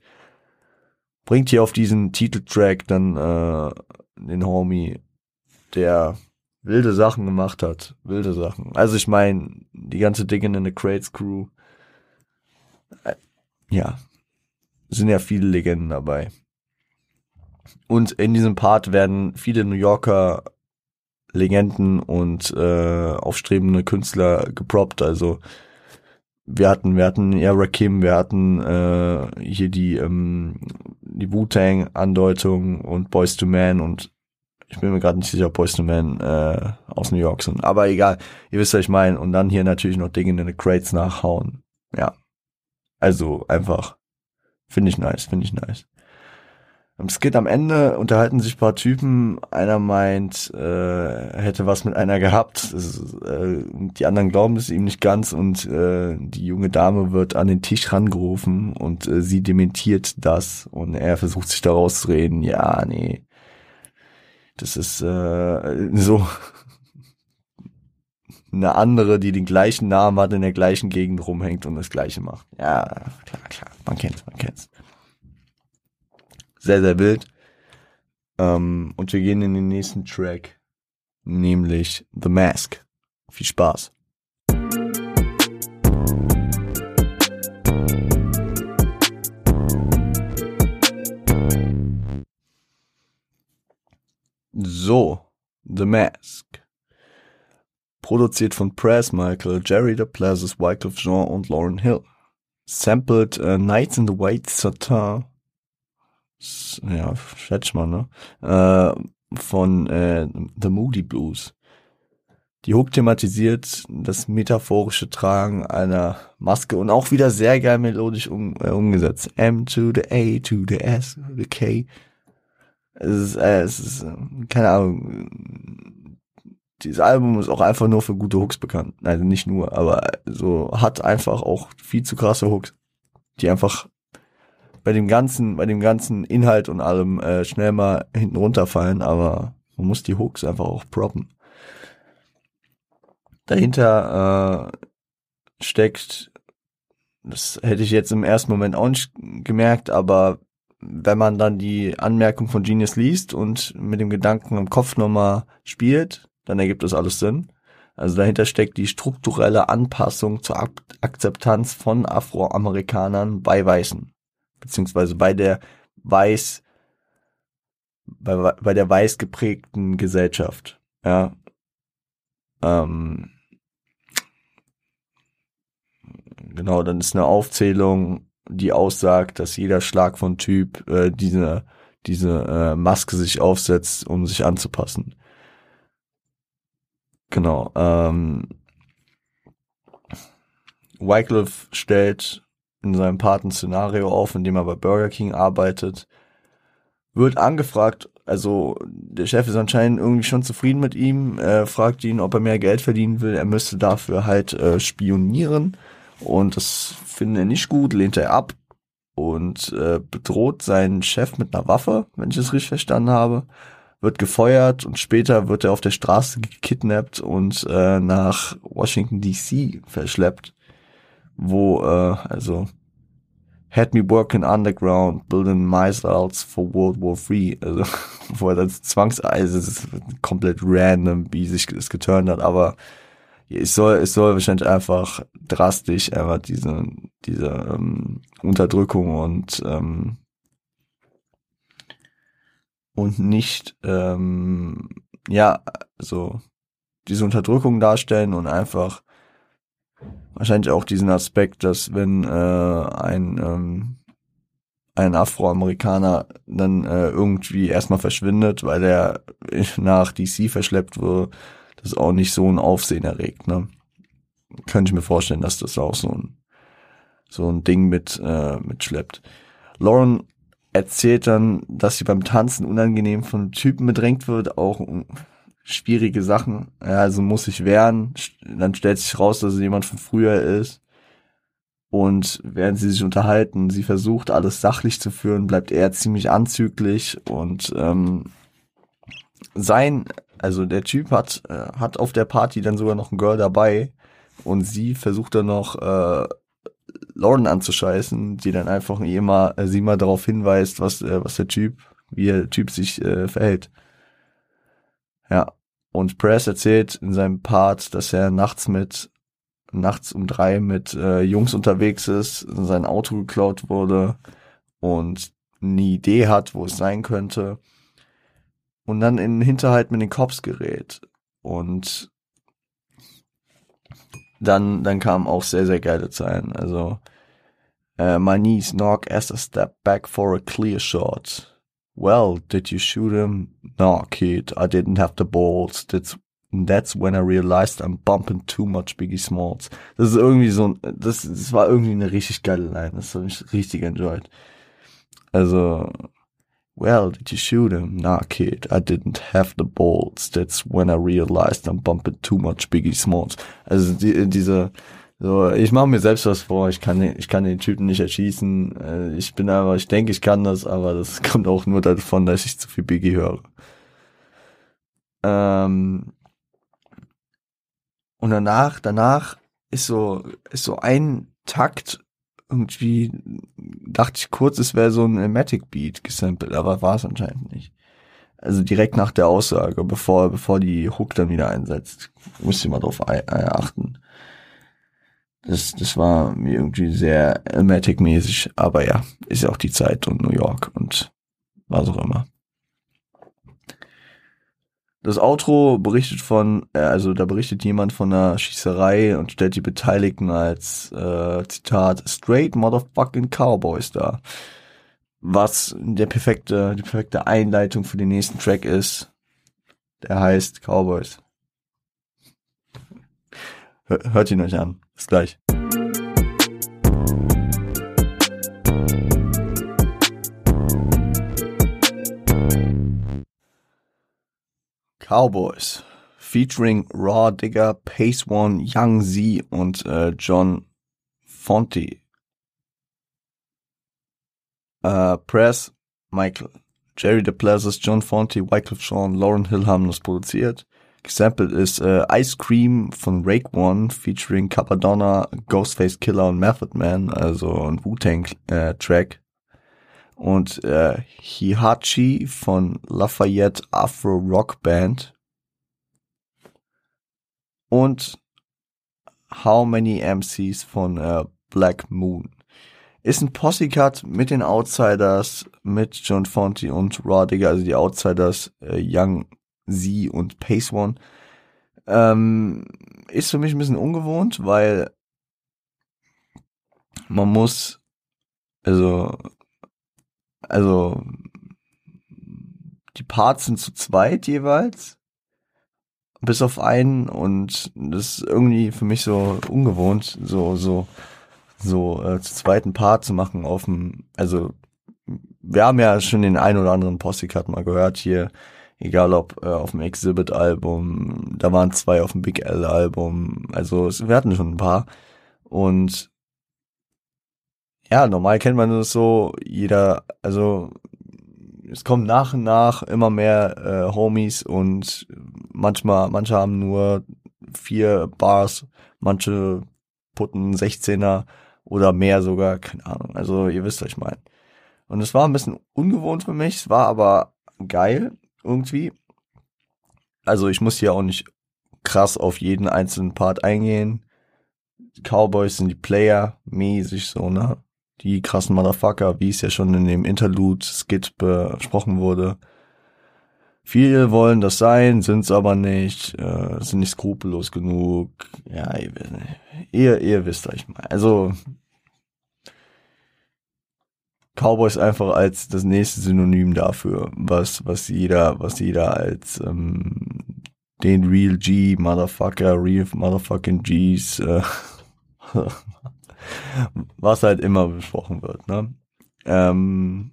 bringt hier auf diesen Titeltrack dann äh, den Homie, der wilde Sachen gemacht hat. Wilde Sachen. Also ich meine, die ganze Digging in the Crates Crew. Äh, ja. Sind ja viele Legenden dabei. Und in diesem Part werden viele New Yorker Legenden und äh, aufstrebende Künstler geproppt. Also wir hatten, wir hatten ja Rakim, wir hatten äh, hier die ähm, die Wu-Tang-Andeutung und Boys to Man und ich bin mir gerade nicht sicher, ob to Man äh, aus New York sind. Aber egal, ihr wisst, was ich meine. Und dann hier natürlich noch Dinge in den Crates nachhauen. Ja. Also einfach, finde ich nice, finde ich nice. Am Skit am Ende unterhalten sich paar Typen. Einer meint, äh, hätte was mit einer gehabt. Ist, äh, die anderen glauben es ihm nicht ganz und äh, die junge Dame wird an den Tisch rangerufen und äh, sie dementiert das und er versucht sich da rauszureden. Ja, nee, das ist äh, so eine andere, die den gleichen Namen hat, in der gleichen Gegend rumhängt und das gleiche macht. Ja, klar, klar, man kennt's, man kennt's. Sehr, sehr wild. Ähm, und wir gehen in den nächsten Track, nämlich The Mask. Viel Spaß. So, The Mask. Produziert von Press Michael, Jerry DePlazis, Wycliffe Jean und Lauren Hill. Sampled uh, Nights in the White Satin. Ja, schätze mal, ne? Äh, von äh, The Moody Blues. Die Hook thematisiert das metaphorische Tragen einer Maske und auch wieder sehr geil melodisch um, äh, umgesetzt. M to the A to the S to the K es ist, äh, es ist, äh, keine Ahnung. Dieses Album ist auch einfach nur für gute Hooks bekannt. Also nicht nur, aber so hat einfach auch viel zu krasse Hooks, die einfach bei dem ganzen, bei dem ganzen Inhalt und allem äh, schnell mal hinten runterfallen, aber man muss die Hooks einfach auch proppen. Dahinter äh, steckt, das hätte ich jetzt im ersten Moment auch nicht gemerkt, aber wenn man dann die Anmerkung von Genius liest und mit dem Gedanken im Kopf nochmal spielt, dann ergibt das alles Sinn. Also dahinter steckt die strukturelle Anpassung zur Ak Akzeptanz von Afroamerikanern bei Weißen, beziehungsweise bei der weiß, bei, bei der weiß geprägten Gesellschaft. Ja. Ähm, genau, dann ist eine Aufzählung die aussagt, dass jeder Schlag von Typ äh, diese, diese äh, Maske sich aufsetzt, um sich anzupassen. Genau. Ähm, Wycliffe stellt in seinem Part ein Szenario auf, in dem er bei Burger King arbeitet, wird angefragt, also der Chef ist anscheinend irgendwie schon zufrieden mit ihm, er fragt ihn, ob er mehr Geld verdienen will, er müsste dafür halt äh, spionieren und das findet er nicht gut, lehnt er ab. und äh, bedroht seinen Chef mit einer Waffe, wenn ich es richtig verstanden habe, wird gefeuert und später wird er auf der Straße gekidnappt und äh, nach Washington DC verschleppt, wo äh, also had me working underground, building missiles for World War III, also wo er dann zwangseise, es ist komplett random, wie sich das geturnt hat, aber es soll, es soll wahrscheinlich einfach drastisch einfach diese, diese ähm, Unterdrückung und ähm, und nicht ähm, ja so diese Unterdrückung darstellen und einfach wahrscheinlich auch diesen Aspekt, dass wenn äh, ein ähm, ein Afroamerikaner dann äh, irgendwie erstmal verschwindet, weil er nach DC verschleppt wurde, das auch nicht so ein Aufsehen erregt. Ne? Könnte ich mir vorstellen, dass das auch so ein so ein Ding mit äh, mitschleppt. Lauren erzählt dann, dass sie beim Tanzen unangenehm von Typen bedrängt wird, auch schwierige Sachen. Ja, also muss sich wehren. Dann stellt sich raus, dass es jemand von früher ist. Und während sie sich unterhalten, sie versucht alles sachlich zu führen, bleibt er ziemlich anzüglich und ähm, sein, also der Typ hat äh, hat auf der Party dann sogar noch ein Girl dabei und sie versucht dann noch äh, Lauren anzuscheißen, die dann einfach immer äh, sie mal darauf hinweist, was äh, was der Typ, wie der Typ sich äh, verhält. Ja. Und Press erzählt in seinem Part, dass er nachts mit nachts um drei mit äh, Jungs unterwegs ist, sein Auto geklaut wurde und eine Idee hat, wo es sein könnte. Und dann in den Hinterhalt mit den Cops gerät. Und dann, dann kamen auch sehr, sehr geile Zeilen. Also, uh, my knees knock as I step back for a clear shot. Well, did you shoot him? No, kid, I didn't have the balls. That's, that's when I realized I'm bumping too much Biggie Smalls. Das ist irgendwie so ein, das, das war irgendwie eine richtig geile Line. Das habe ich richtig enjoyed. Also, well, did you shoot him? Nah, kid, I didn't have the balls. That's when I realized I'm bumping too much Biggie Smalls. Also, die, diese, so, ich mache mir selbst was vor, ich kann den, ich kann den Typen nicht erschießen. Äh, ich bin aber, ich denke, ich kann das, aber das kommt auch nur davon, dass ich zu viel Biggie höre. Ähm, und danach, danach ist so, ist so ein Takt irgendwie, dachte ich kurz, es wäre so ein Ematic Beat gesampelt, aber war es anscheinend nicht. Also direkt nach der Aussage, bevor, bevor die Hook dann wieder einsetzt. Muss ich mal drauf achten. Das, das war mir irgendwie sehr Elmatic-mäßig, aber ja, ist ja auch die Zeit und New York und was auch immer. Das Outro berichtet von, äh, also da berichtet jemand von einer Schießerei und stellt die Beteiligten als äh, Zitat straight motherfucking Cowboys dar. Was der perfekte, die perfekte Einleitung für den nächsten Track ist. Der heißt Cowboys. Hört ihn euch an. Bis gleich. Cowboys featuring Raw Digger, Pace One, Young Z und äh, John Fonte. Äh, Press, Michael. Jerry DePlazis, John Fonte, Wycliffe Sean, Lauren Hill haben das produziert. Gesampelt ist äh, Ice Cream von Rake One featuring Capadonna, Ghostface Killer und Method Man, also ein Wu-Tang äh. Und äh, Hihachi von Lafayette Afro Rock Band. Und How Many MCs von äh, Black Moon. Ist ein Posse-Cut mit den Outsiders, mit John Fonte und Rodiger, also die Outsiders, äh, Young sie und Pace One. Ähm, ist für mich ein bisschen ungewohnt, weil man muss, also, also, die Parts sind zu zweit jeweils, bis auf einen und das ist irgendwie für mich so ungewohnt, so, so, so äh, zu zweiten Part zu machen auf dem, also, wir haben ja schon den ein oder anderen Posse-Cut mal gehört hier, Egal ob äh, auf dem Exhibit-Album, da waren zwei auf dem Big L-Album, also es, wir hatten schon ein paar. Und ja, normal kennt man das so, jeder, also es kommt nach und nach immer mehr äh, Homies und manchmal, manche haben nur vier Bars, manche putten 16er oder mehr sogar, keine Ahnung. Also ihr wisst, was ich meine. Und es war ein bisschen ungewohnt für mich, es war aber geil irgendwie. Also ich muss hier auch nicht krass auf jeden einzelnen Part eingehen. Die Cowboys sind die Player, mäßig so, ne? Die krassen Motherfucker, wie es ja schon in dem Interlude-Skit besprochen wurde. Viele wollen das sein, sind's aber nicht, äh, sind nicht skrupellos genug. Ja, ihr, ihr, ihr wisst euch mal. Also Cowboys einfach als das nächste Synonym dafür, was was jeder was jeder als ähm, den Real G Motherfucker, Real Motherfucking Gs äh, was halt immer besprochen wird. Ne? Ähm,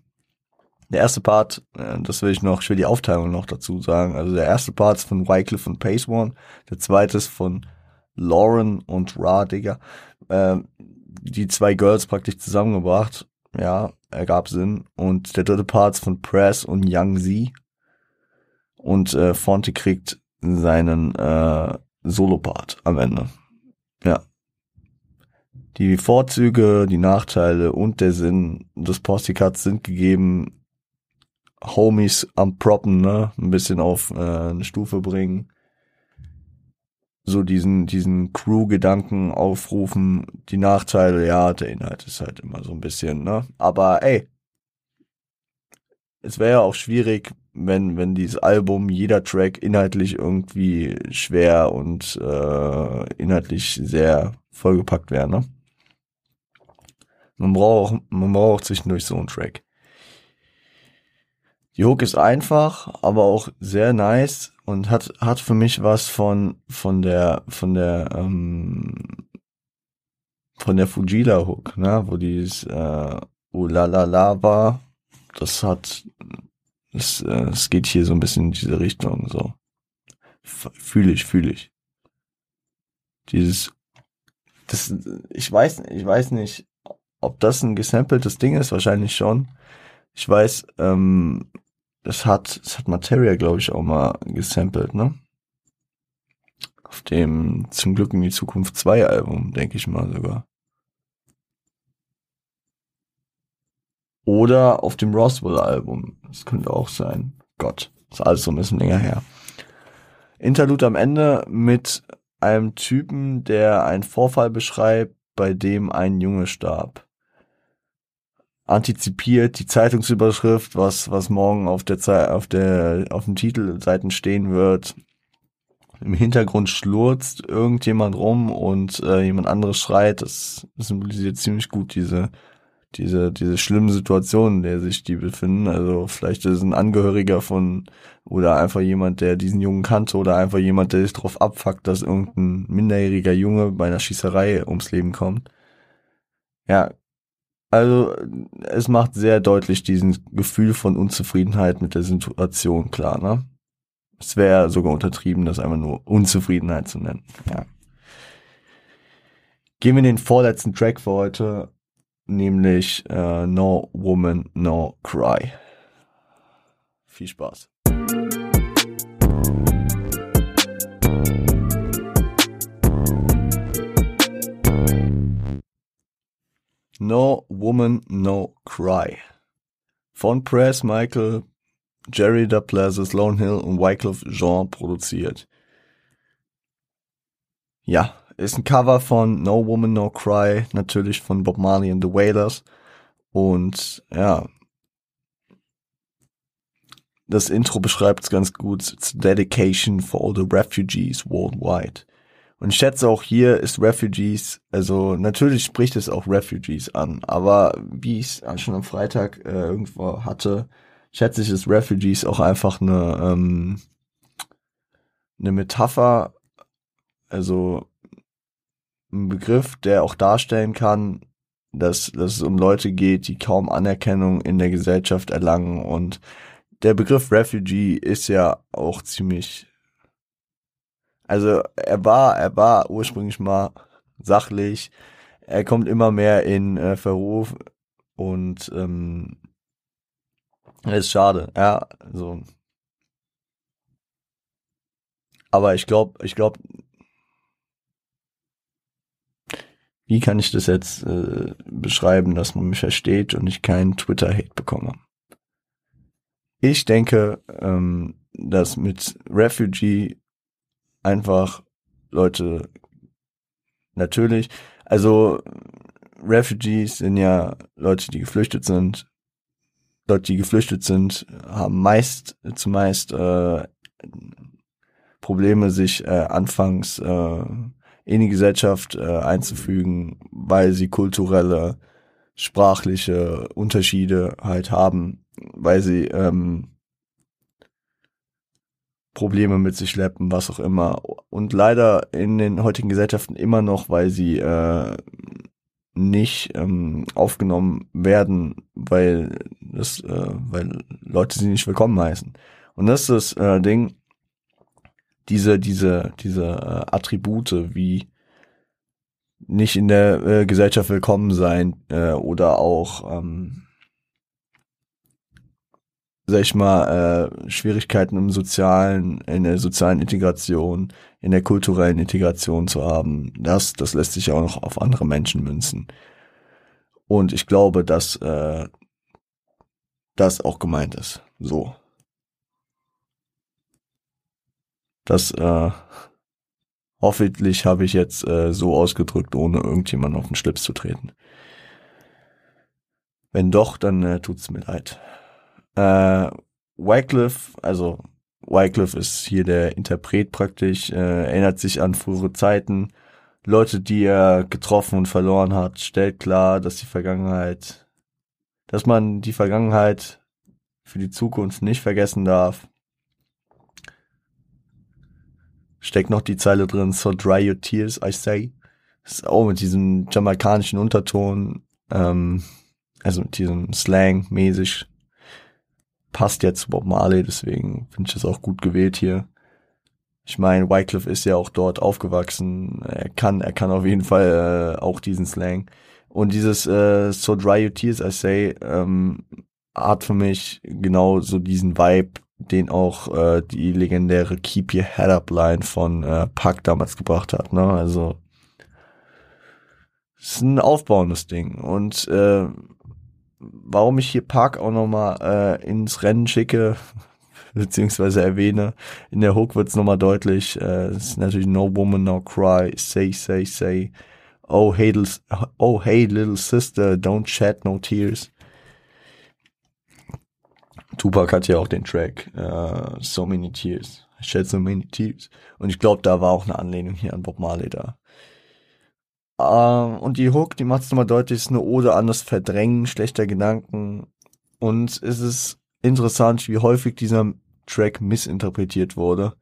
der erste Part, äh, das will ich noch, ich will die Aufteilung noch dazu sagen. Also der erste Part ist von Wycliffe und Pace One, der zweite ist von Lauren und Ra, Digga. Äh, die zwei Girls praktisch zusammengebracht. Ja, ergab Sinn. Und der dritte Part ist von Press und Young Z. Und äh, Fonte kriegt seinen äh, Solo-Part am Ende. Ja. Die Vorzüge, die Nachteile und der Sinn des Posticards sind gegeben. Homies am Proppen, ne? Ein bisschen auf äh, eine Stufe bringen. So diesen, diesen Crew-Gedanken aufrufen. Die Nachteile, ja, der Inhalt ist halt immer so ein bisschen, ne? Aber ey, es wäre ja auch schwierig, wenn, wenn dieses Album, jeder Track inhaltlich irgendwie schwer und äh, inhaltlich sehr vollgepackt wäre, ne? Man braucht, man braucht zwischendurch so einen Track. Die Hook ist einfach, aber auch sehr nice und hat hat für mich was von von der von der ähm, von der Fujila Hook, ne, wo dieses äh, Ulalala war. Das hat es, äh, es geht hier so ein bisschen in diese Richtung so. Fühle ich, fühle ich. Dieses das ich weiß ich weiß nicht, ob das ein gesampeltes Ding ist, wahrscheinlich schon. Ich weiß, ähm, das hat, das hat Materia, glaube ich, auch mal gesampelt, ne? Auf dem Zum Glück in die Zukunft 2 Album, denke ich mal sogar. Oder auf dem Roswell Album. Das könnte auch sein. Gott, ist alles so ein bisschen länger her. Interlude am Ende mit einem Typen, der einen Vorfall beschreibt, bei dem ein Junge starb antizipiert die Zeitungsüberschrift, was, was morgen auf der Zeit, auf der, auf den Titelseiten stehen wird. Im Hintergrund schlurzt irgendjemand rum und äh, jemand anderes schreit. Das symbolisiert ziemlich gut diese, diese, diese schlimmen Situationen, in der sich die befinden. Also vielleicht ist ein Angehöriger von oder einfach jemand, der diesen Jungen kannte oder einfach jemand, der sich darauf abfuckt, dass irgendein minderjähriger Junge bei einer Schießerei ums Leben kommt. Ja, also es macht sehr deutlich diesen Gefühl von Unzufriedenheit mit der Situation klar, ne? Es wäre sogar untertrieben, das einfach nur Unzufriedenheit zu nennen. Ja. Gehen wir in den vorletzten Track für heute, nämlich äh, No Woman, No Cry. Viel Spaß. No Woman, No Cry. Von Press Michael, Jerry Duplessis, Lone Hill und Wycliffe Jean produziert. Ja, ist ein Cover von No Woman, No Cry, natürlich von Bob Marley and the Wailers. Und ja, das Intro beschreibt es ganz gut. It's dedication for all the refugees worldwide. Und ich schätze auch hier ist Refugees, also natürlich spricht es auch Refugees an, aber wie ich es schon am Freitag äh, irgendwo hatte, schätze ich, ist Refugees auch einfach eine, ähm, eine Metapher, also ein Begriff, der auch darstellen kann, dass, dass es um Leute geht, die kaum Anerkennung in der Gesellschaft erlangen. Und der Begriff Refugee ist ja auch ziemlich also er war, er war ursprünglich mal sachlich. er kommt immer mehr in äh, Verruf und ähm, ist schade, ja, so. Aber ich glaube, ich glaube, wie kann ich das jetzt äh, beschreiben, dass man mich versteht und ich keinen Twitter-Hate bekomme? Ich denke, ähm, dass mit Refugee einfach Leute natürlich, also Refugees sind ja Leute, die geflüchtet sind. Leute, die geflüchtet sind, haben meist zumeist äh, Probleme, sich äh, anfangs äh, in die Gesellschaft äh, einzufügen, weil sie kulturelle, sprachliche Unterschiede halt haben, weil sie ähm, Probleme mit sich schleppen, was auch immer. Und leider in den heutigen Gesellschaften immer noch, weil sie äh, nicht ähm, aufgenommen werden, weil das, äh, weil Leute sie nicht willkommen heißen. Und das ist das äh, Ding, diese, diese, diese äh, Attribute wie nicht in der äh, Gesellschaft willkommen sein äh, oder auch ähm, sag ich mal, äh, Schwierigkeiten im sozialen, in der sozialen Integration, in der kulturellen Integration zu haben, das, das lässt sich auch noch auf andere Menschen münzen. Und ich glaube, dass äh, das auch gemeint ist. So. Das äh, hoffentlich habe ich jetzt äh, so ausgedrückt, ohne irgendjemand auf den Schlips zu treten. Wenn doch, dann äh, tut's mir leid. Äh, Wycliffe, also Wycliffe ist hier der Interpret praktisch, äh, erinnert sich an frühere Zeiten, Leute, die er getroffen und verloren hat, stellt klar, dass die Vergangenheit, dass man die Vergangenheit für die Zukunft nicht vergessen darf. Steckt noch die Zeile drin, so dry your tears, I say. Auch mit diesem jamaikanischen Unterton, ähm, also mit diesem Slang mäßig passt ja zu Bob Marley, deswegen finde ich das auch gut gewählt hier. Ich meine, Wycliffe ist ja auch dort aufgewachsen. Er kann, er kann auf jeden Fall äh, auch diesen Slang. Und dieses äh, So Dry Your Tears, I Say, ähm, hat für mich genau so diesen Vibe, den auch äh, die legendäre Keep Your Head Up Line von äh, Puck damals gebracht hat. Ne? Also ist ein aufbauendes Ding. Und äh, warum ich hier Park auch nochmal äh, ins Rennen schicke, beziehungsweise erwähne. In der Hook wird's nochmal deutlich. Äh, es ist natürlich No Woman, No Cry, Say, Say, Say. Oh hey, little, oh hey, little sister, don't shed no tears. Tupac hat ja auch den Track uh, So Many Tears. I shed so many tears. Und ich glaube, da war auch eine Anlehnung hier an Bob Marley da. Uh, und die Hook, die macht es nochmal deutlich, ist eine Ode an das Verdrängen schlechter Gedanken. Und es ist interessant, wie häufig dieser Track missinterpretiert wurde.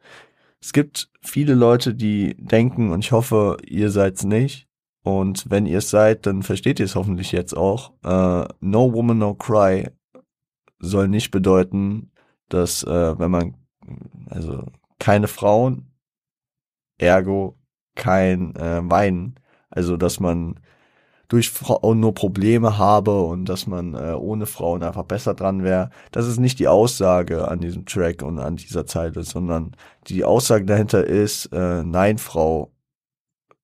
Es gibt viele Leute, die denken, und ich hoffe, ihr seid's nicht. Und wenn ihr es seid, dann versteht ihr es hoffentlich jetzt auch. Uh, no Woman, No Cry soll nicht bedeuten, dass äh, wenn man, also keine Frauen, ergo kein äh, Weinen, also, dass man durch Frauen nur Probleme habe und dass man äh, ohne Frauen einfach besser dran wäre. Das ist nicht die Aussage an diesem Track und an dieser Zeile, sondern die Aussage dahinter ist, äh, nein, Frau,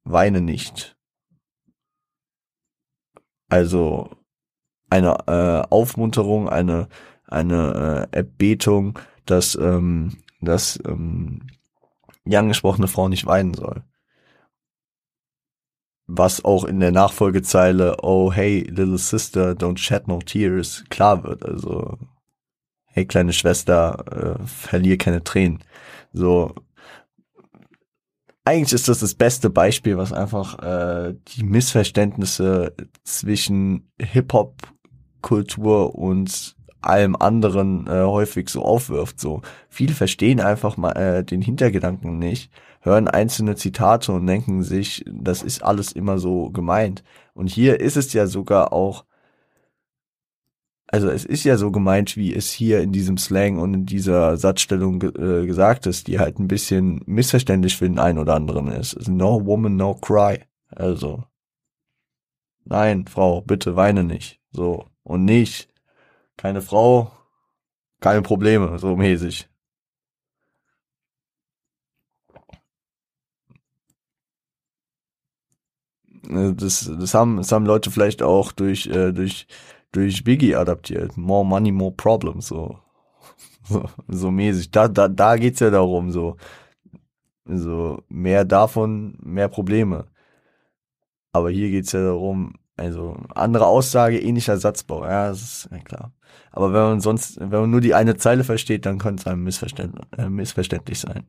weine nicht. Also eine äh, Aufmunterung, eine eine äh, Erbetung, dass ähm, dass ähm, die angesprochene Frau nicht weinen soll was auch in der Nachfolgezeile Oh hey little sister don't shed no tears klar wird. Also hey kleine Schwester äh, verlier keine Tränen. So. Eigentlich ist das das beste Beispiel was einfach äh, die Missverständnisse zwischen Hip Hop Kultur und allem anderen äh, häufig so aufwirft. So. Viele verstehen einfach mal äh, den Hintergedanken nicht hören einzelne Zitate und denken sich, das ist alles immer so gemeint. Und hier ist es ja sogar auch, also es ist ja so gemeint, wie es hier in diesem Slang und in dieser Satzstellung äh, gesagt ist, die halt ein bisschen missverständlich für den einen oder anderen ist. No woman, no cry. Also Nein, Frau, bitte weine nicht. So. Und nicht, keine Frau, keine Probleme, so mäßig. Das, das haben, das haben Leute vielleicht auch durch, äh, durch, durch Biggie adaptiert. More money, more problems, so. So, so mäßig. Da, da, da geht's ja darum, so. So, mehr davon, mehr Probleme. Aber hier geht's ja darum, also, andere Aussage, ähnlicher Satzbau, ja, das ist ja klar. Aber wenn man sonst, wenn man nur die eine Zeile versteht, dann könnte es einem missverständlich, äh, missverständlich sein.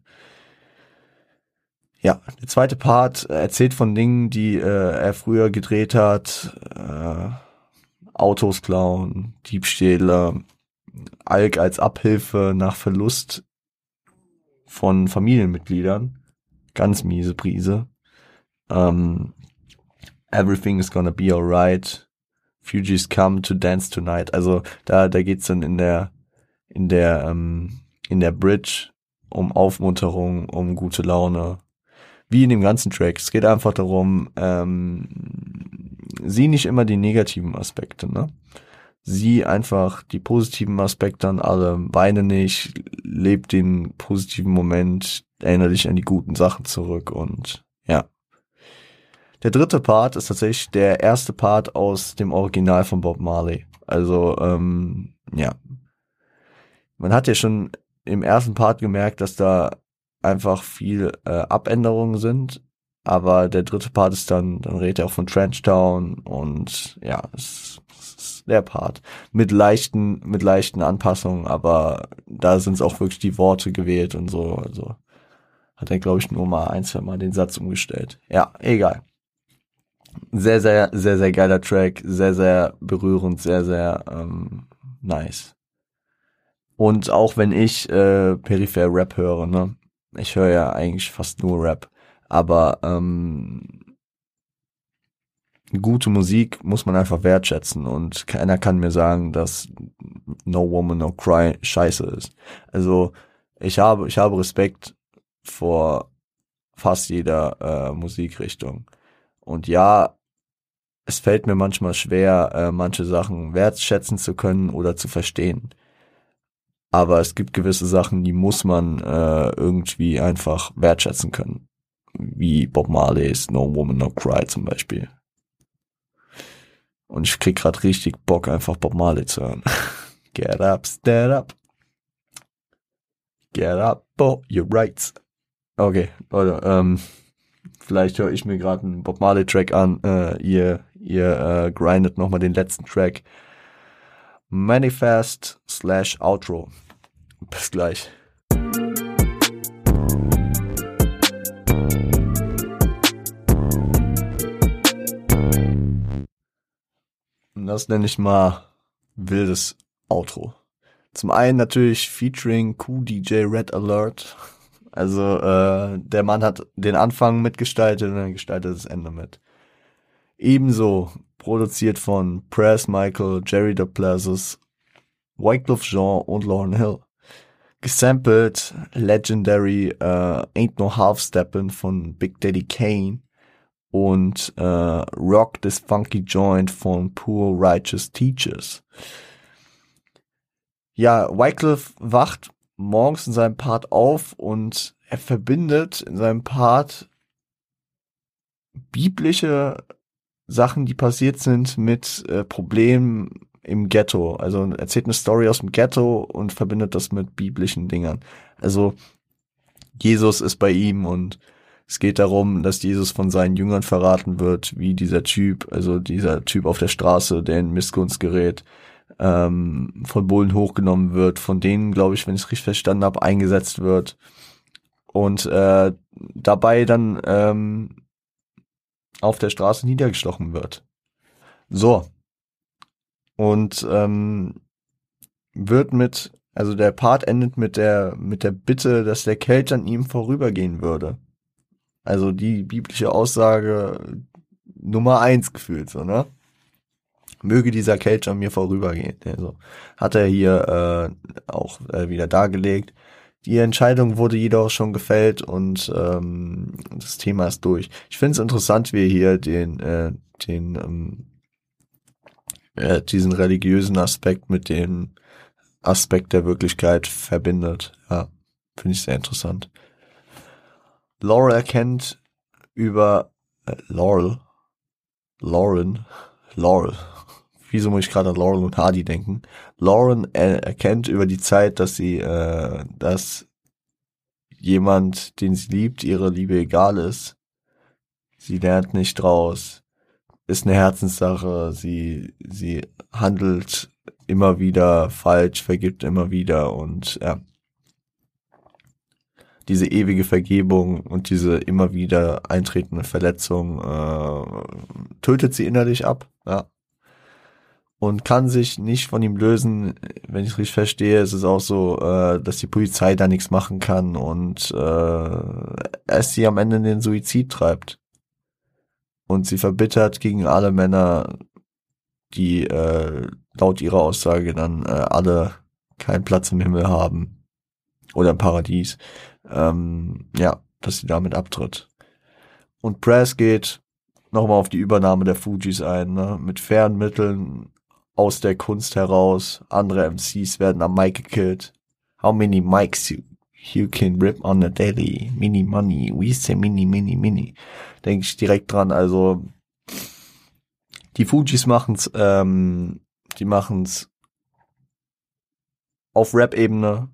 Ja, der zweite Part erzählt von Dingen, die äh, er früher gedreht hat. Äh, Autos klauen, Diebstähle, Alk als Abhilfe nach Verlust von Familienmitgliedern. Ganz miese Prise. Ähm, Everything is gonna be alright. Fugees come to dance tonight. Also da, da geht's dann in der, in der, ähm, in der Bridge um Aufmunterung, um gute Laune, wie in dem ganzen Track. Es geht einfach darum, ähm, sieh nicht immer die negativen Aspekte, ne? Sieh einfach die positiven Aspekte an alle, weine nicht, leb den positiven Moment, erinnere dich an die guten Sachen zurück und ja. Der dritte Part ist tatsächlich der erste Part aus dem Original von Bob Marley. Also, ähm, ja. Man hat ja schon im ersten Part gemerkt, dass da einfach viel äh, Abänderungen sind. Aber der dritte Part ist dann, dann redet er auch von Trenchtown und ja, es, es ist der Part. Mit leichten, mit leichten Anpassungen, aber da sind es auch wirklich die Worte gewählt und so. Also hat er, glaube ich, nur mal ein, zwei Mal den Satz umgestellt. Ja, egal. Sehr, sehr, sehr, sehr geiler Track, sehr, sehr berührend, sehr, sehr ähm, nice. Und auch wenn ich äh, peripher Rap höre, ne, ich höre ja eigentlich fast nur Rap, aber ähm, gute Musik muss man einfach wertschätzen und keiner kann mir sagen, dass No Woman No Cry scheiße ist. Also ich habe ich habe Respekt vor fast jeder äh, Musikrichtung und ja, es fällt mir manchmal schwer, äh, manche Sachen wertschätzen zu können oder zu verstehen. Aber es gibt gewisse Sachen, die muss man äh, irgendwie einfach wertschätzen können. Wie Bob Marley's No Woman No Cry zum Beispiel. Und ich krieg grad richtig Bock, einfach Bob Marley zu hören. Get up, stand up. Get up, Bob, your rights. Okay, Leute, ähm, vielleicht höre ich mir gerade einen Bob Marley Track an. Äh, ihr ihr äh, grindet nochmal den letzten Track. Manifest slash Outro. Bis gleich. Und das nenne ich mal wildes Outro. Zum einen natürlich featuring QDJ Red Alert. Also äh, der Mann hat den Anfang mitgestaltet und dann gestaltet das Ende mit. Ebenso produziert von Press Michael, Jerry Duplessis, Wycliffe Jean und Lauren Hill. Gesampelt Legendary uh, Ain't No Half Steppin' von Big Daddy Kane und uh, Rock This Funky Joint von Poor Righteous Teachers. Ja, Wycliffe wacht morgens in seinem Part auf und er verbindet in seinem Part biblische Sachen, die passiert sind, mit äh, Problemen im Ghetto. Also erzählt eine Story aus dem Ghetto und verbindet das mit biblischen Dingern. Also Jesus ist bei ihm und es geht darum, dass Jesus von seinen Jüngern verraten wird, wie dieser Typ, also dieser Typ auf der Straße, der in Missgunst gerät, ähm, von Bullen hochgenommen wird, von denen, glaube ich, wenn ich es richtig verstanden habe, eingesetzt wird und äh, dabei dann ähm, auf der Straße niedergestochen wird. So. Und ähm, wird mit, also der Part endet mit der, mit der Bitte, dass der Kelch an ihm vorübergehen würde. Also die biblische Aussage Nummer eins gefühlt, so, ne? Möge dieser Kelch an mir vorübergehen. Also hat er hier äh, auch äh, wieder dargelegt. Die Entscheidung wurde jedoch schon gefällt und ähm, das Thema ist durch. Ich finde es interessant, wie er hier den äh, den ähm, äh, diesen religiösen Aspekt mit dem Aspekt der Wirklichkeit verbindet. Ja, finde ich sehr interessant. Laurel erkennt über äh, Laurel, Lauren, Laurel. Wieso muss ich gerade an Laurel und Hardy denken? Lauren er erkennt über die Zeit, dass sie, äh, dass jemand, den sie liebt, ihre Liebe egal ist. Sie lernt nicht draus. Ist eine Herzenssache. Sie, sie handelt immer wieder falsch, vergibt immer wieder und ja. Diese ewige Vergebung und diese immer wieder eintretende Verletzung äh, tötet sie innerlich ab, ja und kann sich nicht von ihm lösen. Wenn ich es richtig verstehe, ist es auch so, äh, dass die Polizei da nichts machen kann und äh, es sie am Ende in den Suizid treibt. Und sie verbittert gegen alle Männer, die äh, laut ihrer Aussage dann äh, alle keinen Platz im Himmel haben oder im Paradies. Ähm, ja, dass sie damit abtritt. Und Press geht nochmal auf die Übernahme der Fujis ein, ne? mit fairen Mitteln aus der Kunst heraus. Andere MCs werden am Mic gekillt. How many mics you, you can rip on a daily? Mini money. We say mini, mini, mini. Denke ich direkt dran. Also, die Fujis machen's, ähm, die machen's auf Rap-Ebene.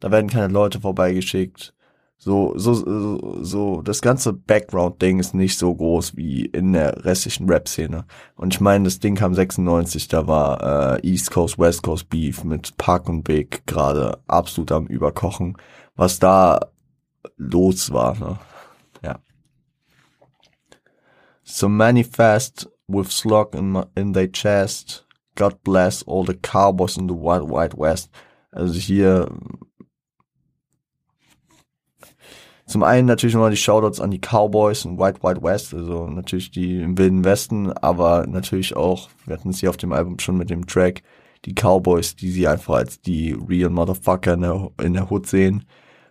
Da werden keine Leute vorbeigeschickt. So, so, so, so, das ganze Background-Ding ist nicht so groß wie in der restlichen Rap-Szene. Und ich meine, das Ding kam 96, da war äh, East Coast, West Coast Beef mit Park und Big gerade absolut am Überkochen. Was da los war, ne? Ja. So manifest with slug in, in their chest. God bless all the cowboys in the wild, wild west. Also hier Zum einen natürlich nochmal die Shoutouts an die Cowboys und White White West, also natürlich die im Wilden Westen, aber natürlich auch, wir hatten es hier auf dem Album schon mit dem Track, die Cowboys, die sie einfach als die real Motherfucker in der, in der Hood sehen.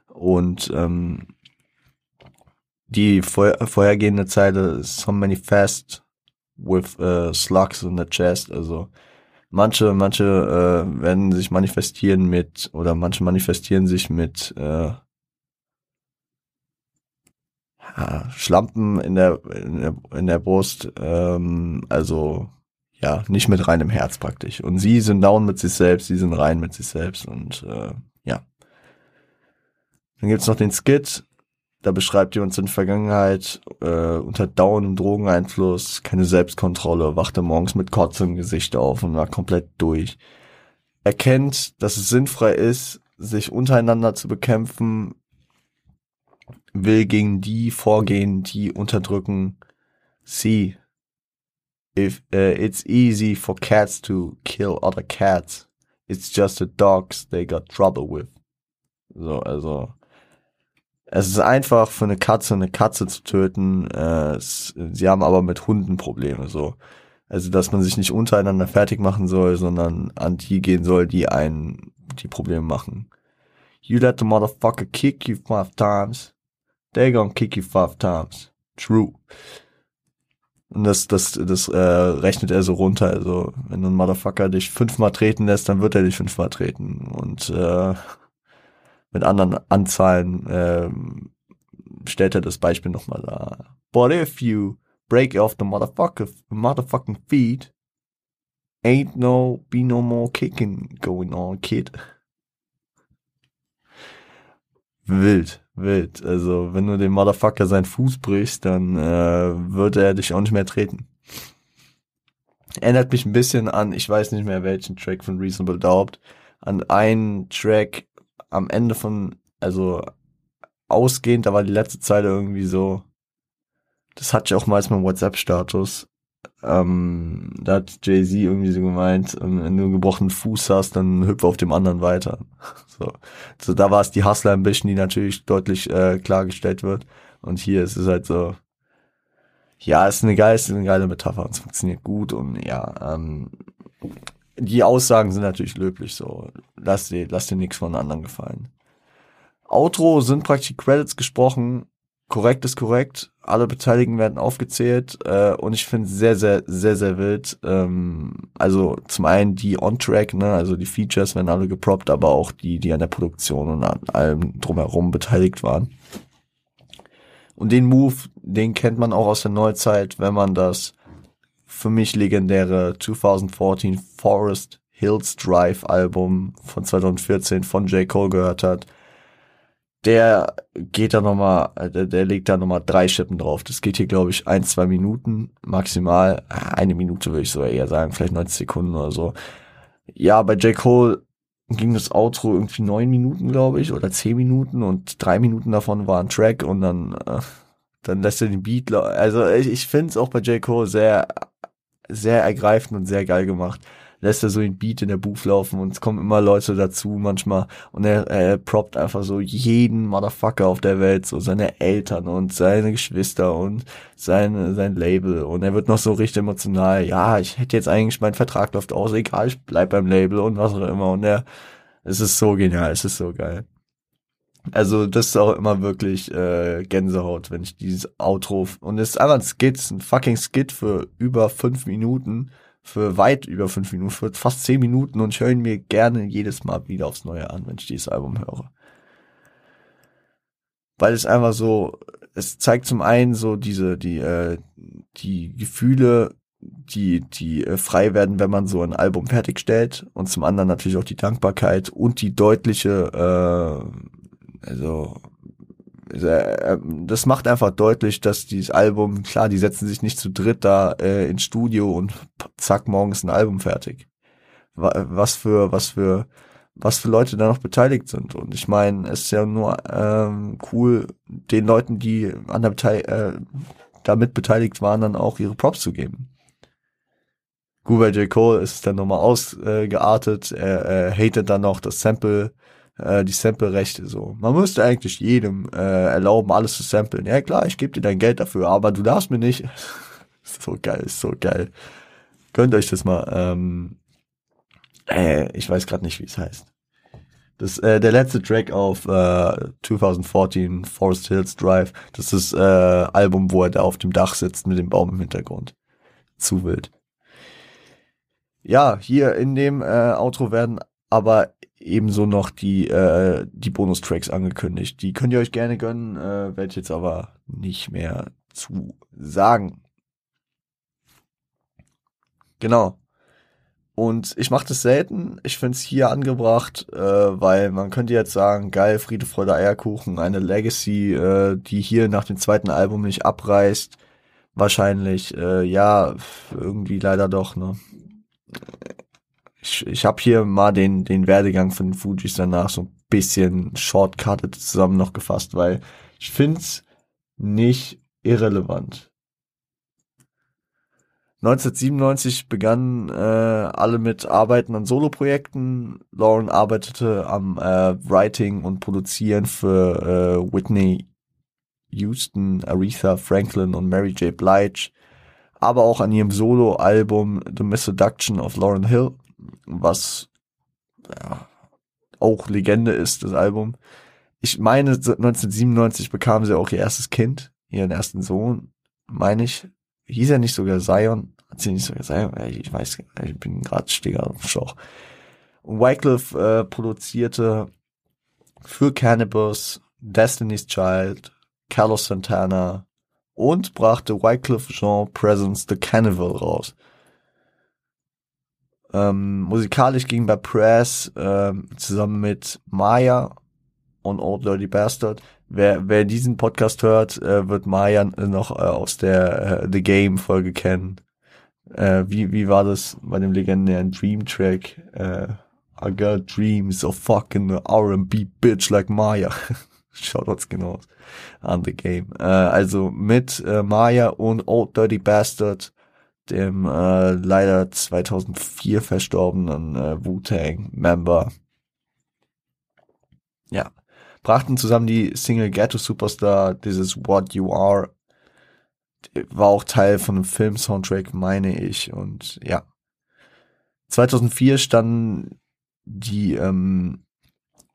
Und ähm, die vor, vorhergehende Zeile So many fast with uh, slugs in the chest, also manche, manche äh, werden sich manifestieren mit, oder manche manifestieren sich mit äh, Schlampen in der, in der, in der Brust, ähm, also ja, nicht mit reinem Herz praktisch. Und sie sind down mit sich selbst, sie sind rein mit sich selbst und äh, ja. Dann gibt's noch den Skit, da beschreibt uns in Vergangenheit äh, unter dauerndem Drogeneinfluss, keine Selbstkontrolle, wachte morgens mit Kotze im Gesicht auf und war komplett durch. Erkennt, dass es sinnfrei ist, sich untereinander zu bekämpfen, will gegen die vorgehen, die unterdrücken. See, if uh, it's easy for cats to kill other cats, it's just the dogs they got trouble with. So, also es ist einfach für eine Katze eine Katze zu töten. Äh, es, sie haben aber mit Hunden Probleme. So, also dass man sich nicht untereinander fertig machen soll, sondern an die gehen soll, die einen die Probleme machen. You let the motherfucker kick you five times. They gonna kick you five times. True. Und das, das, das äh, rechnet er so runter. Also, wenn ein Motherfucker dich fünfmal treten lässt, dann wird er dich fünfmal treten. Und äh, mit anderen Anzahlen äh, stellt er das Beispiel nochmal da. But if you break off the motherfucker, motherfucking feet, ain't no, be no more kicking going on, kid. Wild wild. Also, wenn du dem Motherfucker seinen Fuß brichst, dann äh, wird er dich auch nicht mehr treten. Erinnert mich ein bisschen an, ich weiß nicht mehr welchen Track von Reasonable Doubt, an einen Track am Ende von, also ausgehend, da war die letzte Zeile irgendwie so, das hatte ich auch mal als mein WhatsApp-Status. Ähm, da hat Jay-Z irgendwie so gemeint, ähm, wenn du einen gebrochenen Fuß hast, dann hüpfe auf dem anderen weiter. So, so da war es die Hustler Ambition, die natürlich deutlich äh, klargestellt wird. Und hier ist es halt so, ja, ist eine geile, ist eine geile Metapher und es funktioniert gut und ja, ähm, die Aussagen sind natürlich löblich so. Lass dir, lass dir nichts von anderen gefallen. Outro sind praktisch Credits gesprochen korrekt ist korrekt, alle Beteiligten werden aufgezählt äh, und ich finde sehr, sehr, sehr, sehr wild. Ähm, also zum einen die On-Track, ne, also die Features werden alle geproppt, aber auch die, die an der Produktion und an allem drumherum beteiligt waren. Und den Move, den kennt man auch aus der Neuzeit, wenn man das für mich legendäre 2014 Forest Hills Drive Album von 2014 von J. Cole gehört hat der geht da nochmal, der, der legt da nochmal drei Schippen drauf. Das geht hier, glaube ich, ein, zwei Minuten maximal. Eine Minute würde ich so eher sagen, vielleicht 90 Sekunden oder so. Ja, bei J. Cole ging das Outro irgendwie neun Minuten, glaube ich, oder zehn Minuten und drei Minuten davon war ein Track und dann, äh, dann lässt er den Beat, also ich, ich finde es auch bei J. Cole sehr, sehr ergreifend und sehr geil gemacht. Lässt er so ein Beat in der Booth laufen und es kommen immer Leute dazu manchmal. Und er, er proppt einfach so jeden Motherfucker auf der Welt, so seine Eltern und seine Geschwister und sein, sein Label. Und er wird noch so richtig emotional, ja, ich hätte jetzt eigentlich, mein Vertrag läuft aus, egal, ich bleib beim Label und was auch immer. Und er, es ist so genial, es ist so geil. Also das ist auch immer wirklich äh, Gänsehaut, wenn ich dieses Outro und es ist einfach ein Skit, ein fucking Skit für über fünf Minuten für weit über fünf Minuten, für fast zehn Minuten und ich höre ihn mir gerne jedes Mal wieder aufs Neue an, wenn ich dieses Album höre. Weil es einfach so, es zeigt zum einen so diese, die, äh, die Gefühle, die, die äh, frei werden, wenn man so ein Album fertigstellt und zum anderen natürlich auch die Dankbarkeit und die deutliche, äh, also äh, das macht einfach deutlich, dass dieses Album, klar, die setzen sich nicht zu dritt da äh, ins Studio und zack, morgen ist ein Album fertig. Was für, was für, was für Leute da noch beteiligt sind. Und ich meine, es ist ja nur ähm, cool, den Leuten, die an der Beteil äh, damit beteiligt waren, dann auch ihre Props zu geben. Bei J. Cole ist es dann nochmal ausgeartet, er, er hatet dann noch das Sample äh, die Sample-Rechte so. Man müsste eigentlich jedem äh, erlauben, alles zu samplen. Ja klar, ich gebe dir dein Geld dafür, aber du darfst mir nicht. so geil, so geil. Könnt euch das mal. Ähm, äh, ich weiß gerade nicht, wie es heißt. Das äh, der letzte Track auf äh, 2014 Forest Hills Drive. Das ist äh, Album, wo er da auf dem Dach sitzt mit dem Baum im Hintergrund. Zu wild. Ja, hier in dem äh, Outro werden aber ebenso noch die, äh, die Bonustracks angekündigt. Die könnt ihr euch gerne gönnen, äh, werde ich jetzt aber nicht mehr zu sagen. Genau. Und ich mache das selten. Ich finde es hier angebracht, äh, weil man könnte jetzt sagen, geil, Friede, Freude, Eierkuchen, eine Legacy, äh, die hier nach dem zweiten Album nicht abreißt. Wahrscheinlich, äh, ja, irgendwie leider doch, ne? Ich, ich habe hier mal den, den Werdegang von den Fujis danach so ein bisschen shortcutted zusammen noch gefasst, weil ich find's nicht irrelevant. 1997 begannen äh, alle mit Arbeiten an Soloprojekten. Lauren arbeitete am äh, Writing und Produzieren für äh, Whitney Houston, Aretha Franklin und Mary J. Blige, aber auch an ihrem Solo-Album The Miseduction of Lauren Hill was ja, auch Legende ist, das Album. Ich meine, 1997 bekam sie auch ihr erstes Kind, ihren ersten Sohn, meine ich. Hieß er nicht sogar Zion? Hat sie nicht sogar Zion? Ich weiß, ich bin gerade Steger auf Schauch. Und Wycliffe äh, produzierte für Cannabis, Destiny's Child, Carlos Santana und brachte Wycliffe Jean Presence The Cannibal raus. Ähm, musikalisch ging bei Press ähm, zusammen mit Maya und Old Dirty Bastard. Wer, wer diesen Podcast hört, äh, wird Maya noch äh, aus der äh, The Game Folge kennen. Äh, wie, wie war das bei dem legendären Dream Track? Äh, I got dreams of fucking R&B bitch like Maya. Shoutouts genau an The Game. Äh, also mit Maya und Old Dirty Bastard dem äh, leider 2004 verstorbenen äh, Wu-Tang-Member. Ja, brachten zusammen die Single Ghetto Superstar, dieses What You Are, war auch Teil von einem Film-Soundtrack, meine ich, und ja. 2004 standen die, ähm,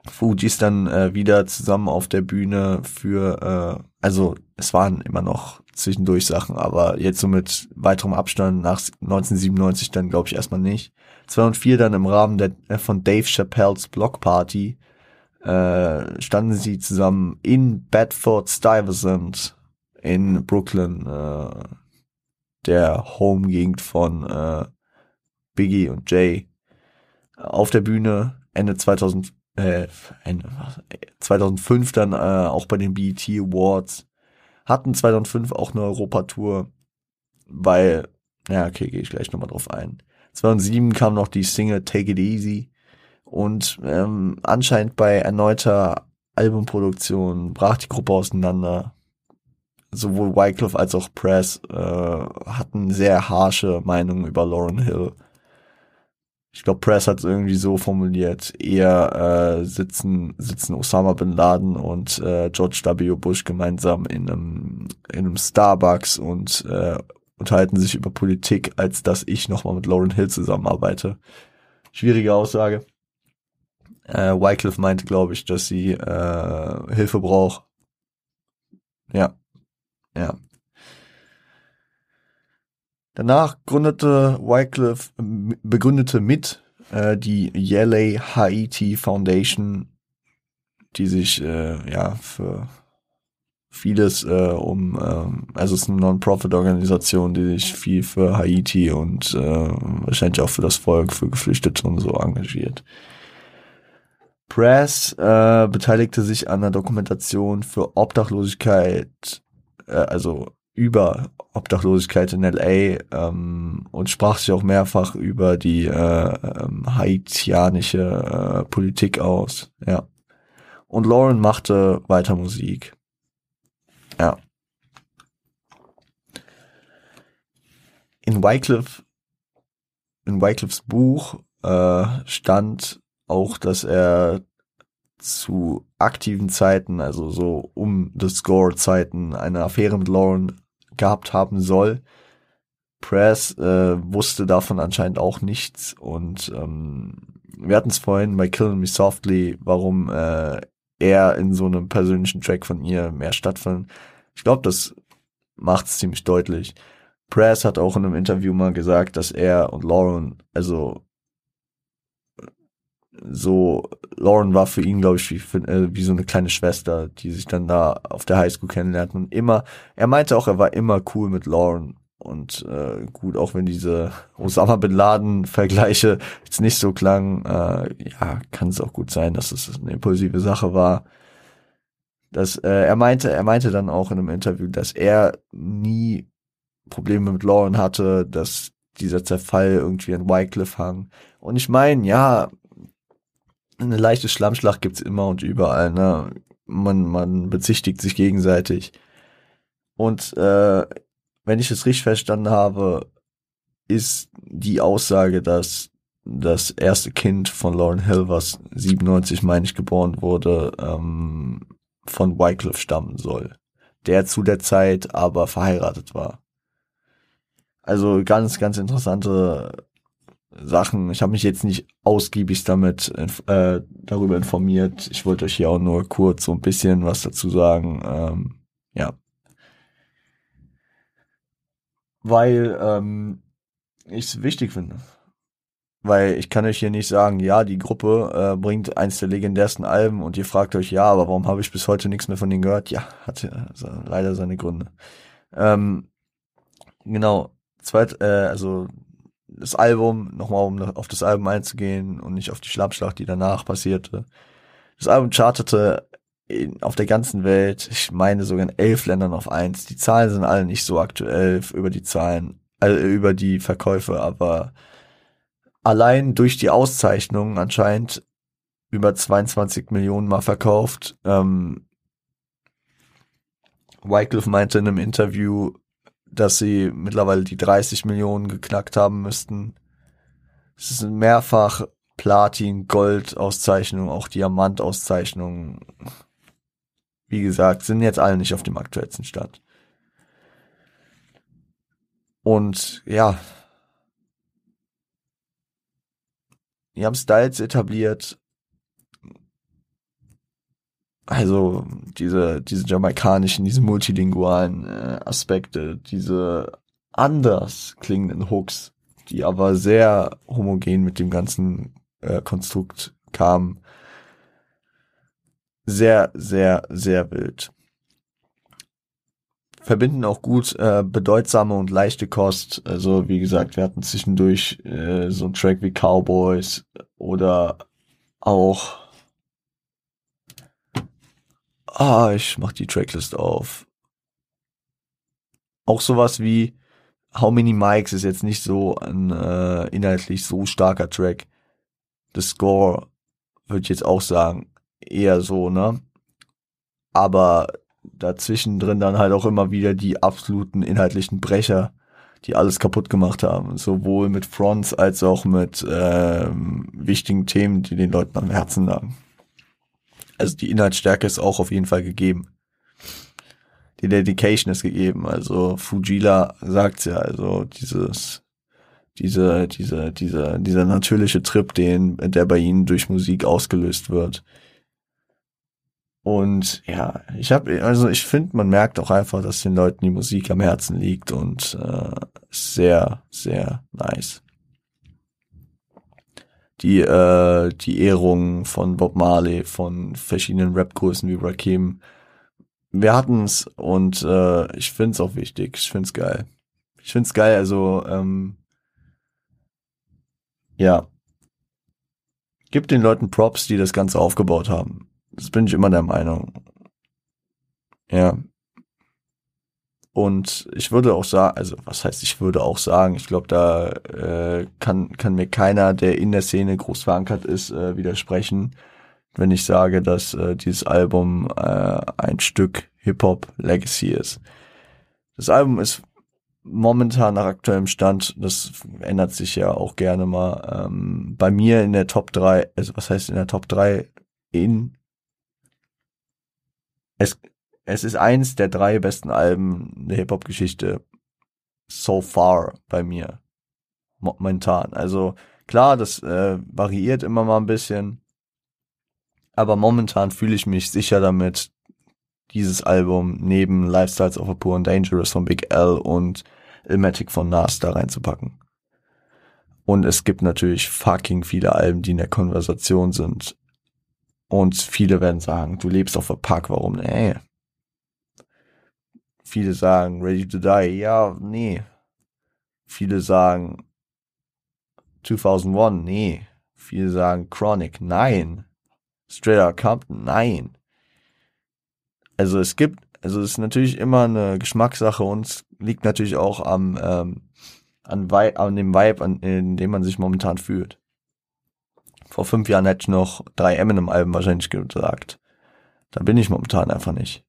Fujis dann äh, wieder zusammen auf der Bühne für, äh, also es waren immer noch zwischendurch Sachen, aber jetzt so mit weiterem Abstand nach 1997 dann glaube ich erstmal nicht. 2004 dann im Rahmen der, äh, von Dave Chappelles Blockparty äh, standen sie zusammen in Bedford Stuyvesant in Brooklyn, äh, der Home-Gegend von äh, Biggie und Jay, auf der Bühne Ende 2000, äh, Ende, 2005 dann äh, auch bei den BET Awards, hatten 2005 auch eine Europatour, weil, ja, okay, gehe ich gleich nochmal drauf ein. 2007 kam noch die Single Take It Easy und ähm, anscheinend bei erneuter Albumproduktion brach die Gruppe auseinander. Sowohl Wycliffe als auch Press äh, hatten sehr harsche Meinungen über Lauren Hill. Ich glaube, Press hat es irgendwie so formuliert, eher äh, sitzen, sitzen Osama bin Laden und äh, George W. Bush gemeinsam in einem, in einem Starbucks und äh, unterhalten sich über Politik, als dass ich nochmal mit Lauren Hill zusammenarbeite. Schwierige Aussage. Äh, Wycliffe meinte, glaube ich, dass sie äh, Hilfe braucht. Ja. Ja. Danach gründete Wycliffe, begründete mit äh, die Yale Haiti Foundation, die sich äh, ja für vieles äh, um, äh, also es ist eine Non-Profit-Organisation, die sich viel für Haiti und äh, wahrscheinlich auch für das Volk, für Geflüchtete und so engagiert. Press äh, beteiligte sich an der Dokumentation für Obdachlosigkeit, äh, also über Obdachlosigkeit in LA ähm, und sprach sich auch mehrfach über die äh, ähm, haitianische äh, Politik aus. Ja. Und Lauren machte weiter Musik. Ja. In Wycliffe, in Wycliffes Buch äh, stand auch, dass er zu aktiven Zeiten, also so um the Score-Zeiten, eine Affäre mit Lauren gehabt haben soll. Press äh, wusste davon anscheinend auch nichts und ähm, wir hatten es vorhin bei Killing Me Softly, warum äh, er in so einem persönlichen Track von ihr mehr stattfindet. Ich glaube, das macht es ziemlich deutlich. Press hat auch in einem Interview mal gesagt, dass er und Lauren, also so, Lauren war für ihn, glaube ich, wie, äh, wie so eine kleine Schwester, die sich dann da auf der Highschool kennenlernten. Und immer, er meinte auch, er war immer cool mit Lauren. Und äh, gut, auch wenn diese Osama Bin Laden-Vergleiche jetzt nicht so klangen, äh, ja, kann es auch gut sein, dass es eine impulsive Sache war. Dass, äh, er meinte, er meinte dann auch in einem Interview, dass er nie Probleme mit Lauren hatte, dass dieser Zerfall irgendwie an Wycliffe hang. Und ich meine, ja, eine leichte Schlammschlacht gibt's immer und überall, ne? Man, man bezichtigt sich gegenseitig. Und äh, wenn ich es richtig verstanden habe, ist die Aussage, dass das erste Kind von Lauren Hill, was 97, meine ich, geboren wurde, ähm, von Wycliffe stammen soll. Der zu der Zeit aber verheiratet war. Also ganz, ganz interessante Sachen. Ich habe mich jetzt nicht ausgiebig damit äh, darüber informiert. Ich wollte euch hier auch nur kurz so ein bisschen was dazu sagen. Ähm, ja. Weil ähm, ich es wichtig finde. Weil ich kann euch hier nicht sagen, ja, die Gruppe äh, bringt eins der legendärsten Alben und ihr fragt euch, ja, aber warum habe ich bis heute nichts mehr von denen gehört? Ja, hat also leider seine Gründe. Ähm, genau, zweit, äh, also das Album, nochmal um auf das Album einzugehen und nicht auf die Schlammschlacht, die danach passierte. Das Album chartete in, auf der ganzen Welt, ich meine sogar in elf Ländern auf eins. Die Zahlen sind alle nicht so aktuell über die Zahlen, äh, über die Verkäufe, aber allein durch die Auszeichnungen anscheinend über 22 Millionen mal verkauft. Ähm, Wycliffe meinte in einem Interview, dass sie mittlerweile die 30 Millionen geknackt haben müssten. Es ist mehrfach Platin, Gold Auszeichnung, auch Diamant Auszeichnung. Wie gesagt, sind jetzt alle nicht auf dem aktuellsten Stand. Und ja, die haben Styles etabliert, also diese, diese jamaikanischen, diese multilingualen äh, Aspekte, diese anders klingenden Hooks, die aber sehr homogen mit dem ganzen äh, Konstrukt kamen. Sehr, sehr, sehr wild. Verbinden auch gut äh, bedeutsame und leichte Kost. Also wie gesagt, wir hatten zwischendurch äh, so einen Track wie Cowboys oder auch Ah, ich mach die Tracklist auf. Auch sowas wie How Many Mics ist jetzt nicht so ein äh, inhaltlich so starker Track. The Score würde ich jetzt auch sagen, eher so, ne? Aber dazwischen drin dann halt auch immer wieder die absoluten inhaltlichen Brecher, die alles kaputt gemacht haben. Sowohl mit Fronts als auch mit ähm, wichtigen Themen, die den Leuten am Herzen lagen. Also die Inhaltsstärke ist auch auf jeden Fall gegeben. Die Dedication ist gegeben. Also Fujila sagt's ja, also dieses, diese, diese, dieser, dieser natürliche Trip, den, der bei ihnen durch Musik ausgelöst wird. Und ja, ich habe, also ich finde, man merkt auch einfach, dass den Leuten die Musik am Herzen liegt und äh, sehr, sehr nice die, äh, die Ehrung von Bob Marley, von verschiedenen Rap-Größen wie Rakim. Wir hatten's und äh, ich find's auch wichtig. Ich find's geil. Ich find's geil, also ähm, ja. Gib den Leuten Props, die das Ganze aufgebaut haben. Das bin ich immer der Meinung. Ja, und ich würde auch sagen, also was heißt, ich würde auch sagen, ich glaube, da äh, kann, kann mir keiner, der in der Szene groß verankert ist, äh, widersprechen, wenn ich sage, dass äh, dieses Album äh, ein Stück Hip-Hop-Legacy ist. Das Album ist momentan nach aktuellem Stand, das ändert sich ja auch gerne mal, ähm, bei mir in der Top 3, also was heißt in der Top 3 in es es ist eins der drei besten Alben der Hip-Hop-Geschichte so far bei mir. Momentan. Also klar, das äh, variiert immer mal ein bisschen. Aber momentan fühle ich mich sicher damit, dieses Album neben Lifestyles of a Poor and Dangerous von Big L und Ilmatic von Nas da reinzupacken. Und es gibt natürlich fucking viele Alben, die in der Konversation sind. Und viele werden sagen, du lebst auf der Park, warum? Nee, Viele sagen Ready to Die. Ja, nee. Viele sagen 2001. Nee. Viele sagen Chronic. Nein. Straight Outta Compton. Nein. Also es gibt, also es ist natürlich immer eine Geschmackssache und es liegt natürlich auch am, ähm, an, Vi an dem Vibe, an, in dem man sich momentan fühlt. Vor fünf Jahren hätte ich noch drei Eminem-Alben wahrscheinlich gesagt. Da bin ich momentan einfach nicht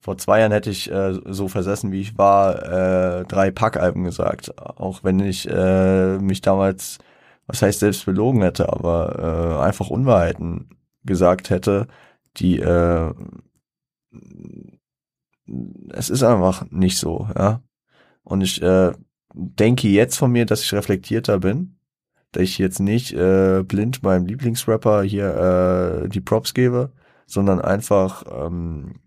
vor zwei Jahren hätte ich äh, so versessen, wie ich war, äh, drei Packalben gesagt. Auch wenn ich äh, mich damals, was heißt selbst belogen hätte, aber äh, einfach Unwahrheiten gesagt hätte, die äh, es ist einfach nicht so, ja. Und ich äh, denke jetzt von mir, dass ich reflektierter bin, dass ich jetzt nicht äh, blind meinem Lieblingsrapper hier äh, die Props gebe, sondern einfach ähm,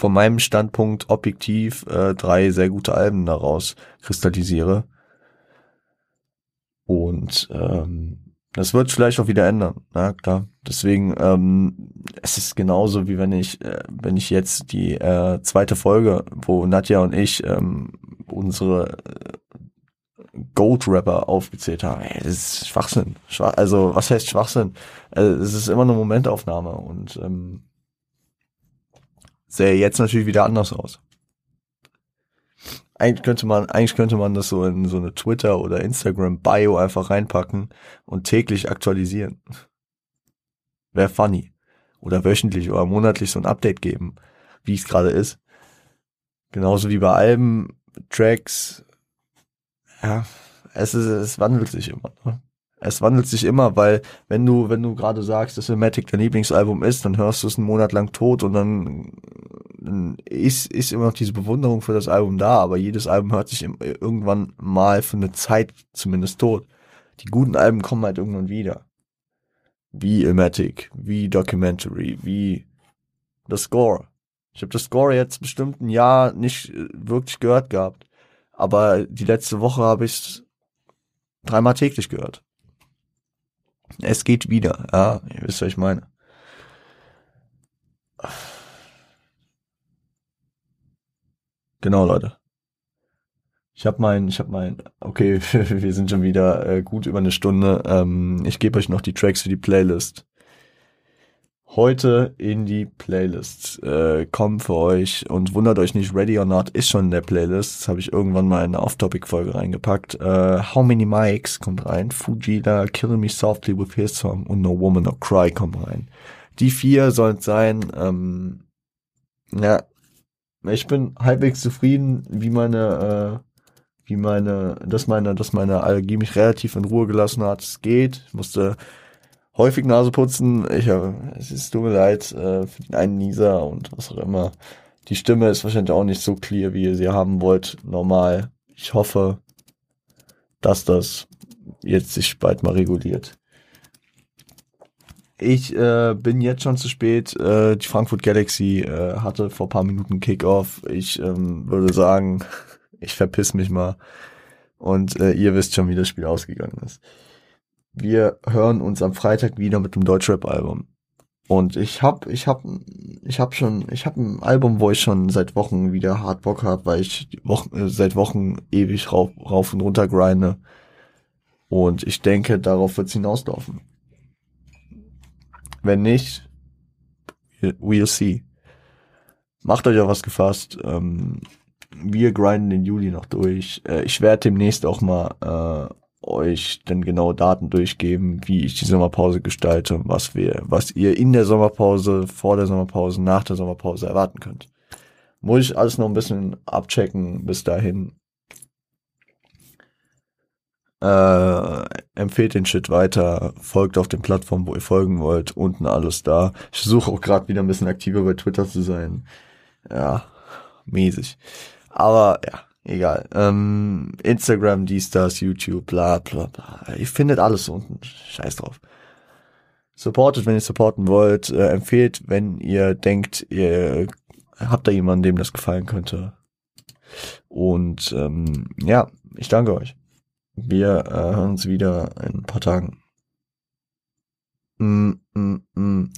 von meinem Standpunkt objektiv äh, drei sehr gute Alben daraus kristallisiere. Und ähm, das wird vielleicht auch wieder ändern, na klar. Deswegen, ähm, es ist genauso wie wenn ich, äh, wenn ich jetzt die äh, zweite Folge, wo Nadja und ich ähm, unsere äh, Goat-Rapper aufgezählt haben. Ey, das ist Schwachsinn. Schwach, also, was heißt Schwachsinn? Also, es ist immer eine Momentaufnahme und ähm, sähe jetzt natürlich wieder anders aus. Eigentlich könnte man, eigentlich könnte man das so in so eine Twitter oder Instagram Bio einfach reinpacken und täglich aktualisieren. Wäre funny. Oder wöchentlich oder monatlich so ein Update geben, wie es gerade ist. Genauso wie bei Alben, Tracks. Ja, es ist, es wandelt sich immer. Ne? Es wandelt sich immer, weil wenn du, wenn du gerade sagst, dass Matic dein Lieblingsalbum ist, dann hörst du es einen Monat lang tot und dann, dann ist, ist immer noch diese Bewunderung für das Album da, aber jedes Album hört sich irgendwann mal für eine Zeit zumindest tot. Die guten Alben kommen halt irgendwann wieder. wie Ilmatic, wie Documentary, wie The Score. Ich habe das Score jetzt bestimmt ein Jahr nicht äh, wirklich gehört gehabt. Aber die letzte Woche habe ich dreimal täglich gehört. Es geht wieder. Ja, ihr wisst, was ich meine. Genau, Leute. Ich habe mein, ich habe mein, okay, wir sind schon wieder äh, gut über eine Stunde. Ähm, ich gebe euch noch die Tracks für die Playlist. Heute in die Playlist äh, kommen für euch und wundert euch nicht, Ready or Not ist schon in der Playlist. Das habe ich irgendwann mal in eine Off-Topic-Folge reingepackt. Äh, How Many Mics kommt rein, Fujila, Killing Me Softly with His Song und No Woman No Cry kommt rein. Die vier sollen sein. Ähm, ja, ich bin halbwegs zufrieden, wie meine, äh, wie meine, dass meine, dass meine Allergie mich relativ in Ruhe gelassen hat. Es geht. Ich musste häufig Nase putzen. Ich, äh, es ist mir leid äh, für den einen Nieser und was auch immer. Die Stimme ist wahrscheinlich auch nicht so clear, wie ihr sie haben wollt. Normal. Ich hoffe, dass das jetzt sich bald mal reguliert. Ich äh, bin jetzt schon zu spät. Äh, die Frankfurt Galaxy äh, hatte vor paar Minuten Kickoff. Ich ähm, würde sagen, ich verpiss mich mal. Und äh, ihr wisst schon, wie das Spiel ausgegangen ist. Wir hören uns am Freitag wieder mit dem Deutschrap-Album. Und ich hab, ich hab, ich hab schon, ich hab ein Album, wo ich schon seit Wochen wieder hart Bock hab, weil ich Wochen, äh, seit Wochen ewig rauf, rauf und runter grinde. Und ich denke, darauf wird's hinauslaufen. Wenn nicht, we'll see. Macht euch auf was gefasst. Ähm, wir grinden den Juli noch durch. Äh, ich werde demnächst auch mal äh, euch dann genau Daten durchgeben, wie ich die Sommerpause gestalte, was wir, was ihr in der Sommerpause, vor der Sommerpause, nach der Sommerpause erwarten könnt. Muss ich alles noch ein bisschen abchecken bis dahin. Äh, empfehlt den Shit weiter, folgt auf den Plattformen, wo ihr folgen wollt, unten alles da. Ich versuche auch gerade wieder ein bisschen aktiver bei Twitter zu sein. Ja, mäßig. Aber ja, egal. Ähm, Instagram, dies, das, YouTube, bla bla bla. Ihr findet alles unten. Scheiß drauf. Supportet, wenn ihr supporten wollt. Äh, empfehlt, wenn ihr denkt, ihr habt da jemanden, dem das gefallen könnte. Und ähm, ja, ich danke euch. Wir äh, hören uns wieder in ein paar Tagen. Mm, mm, mm.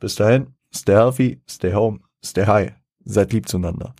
Bis dahin, stay healthy, stay home, stay high. Seid lieb zueinander.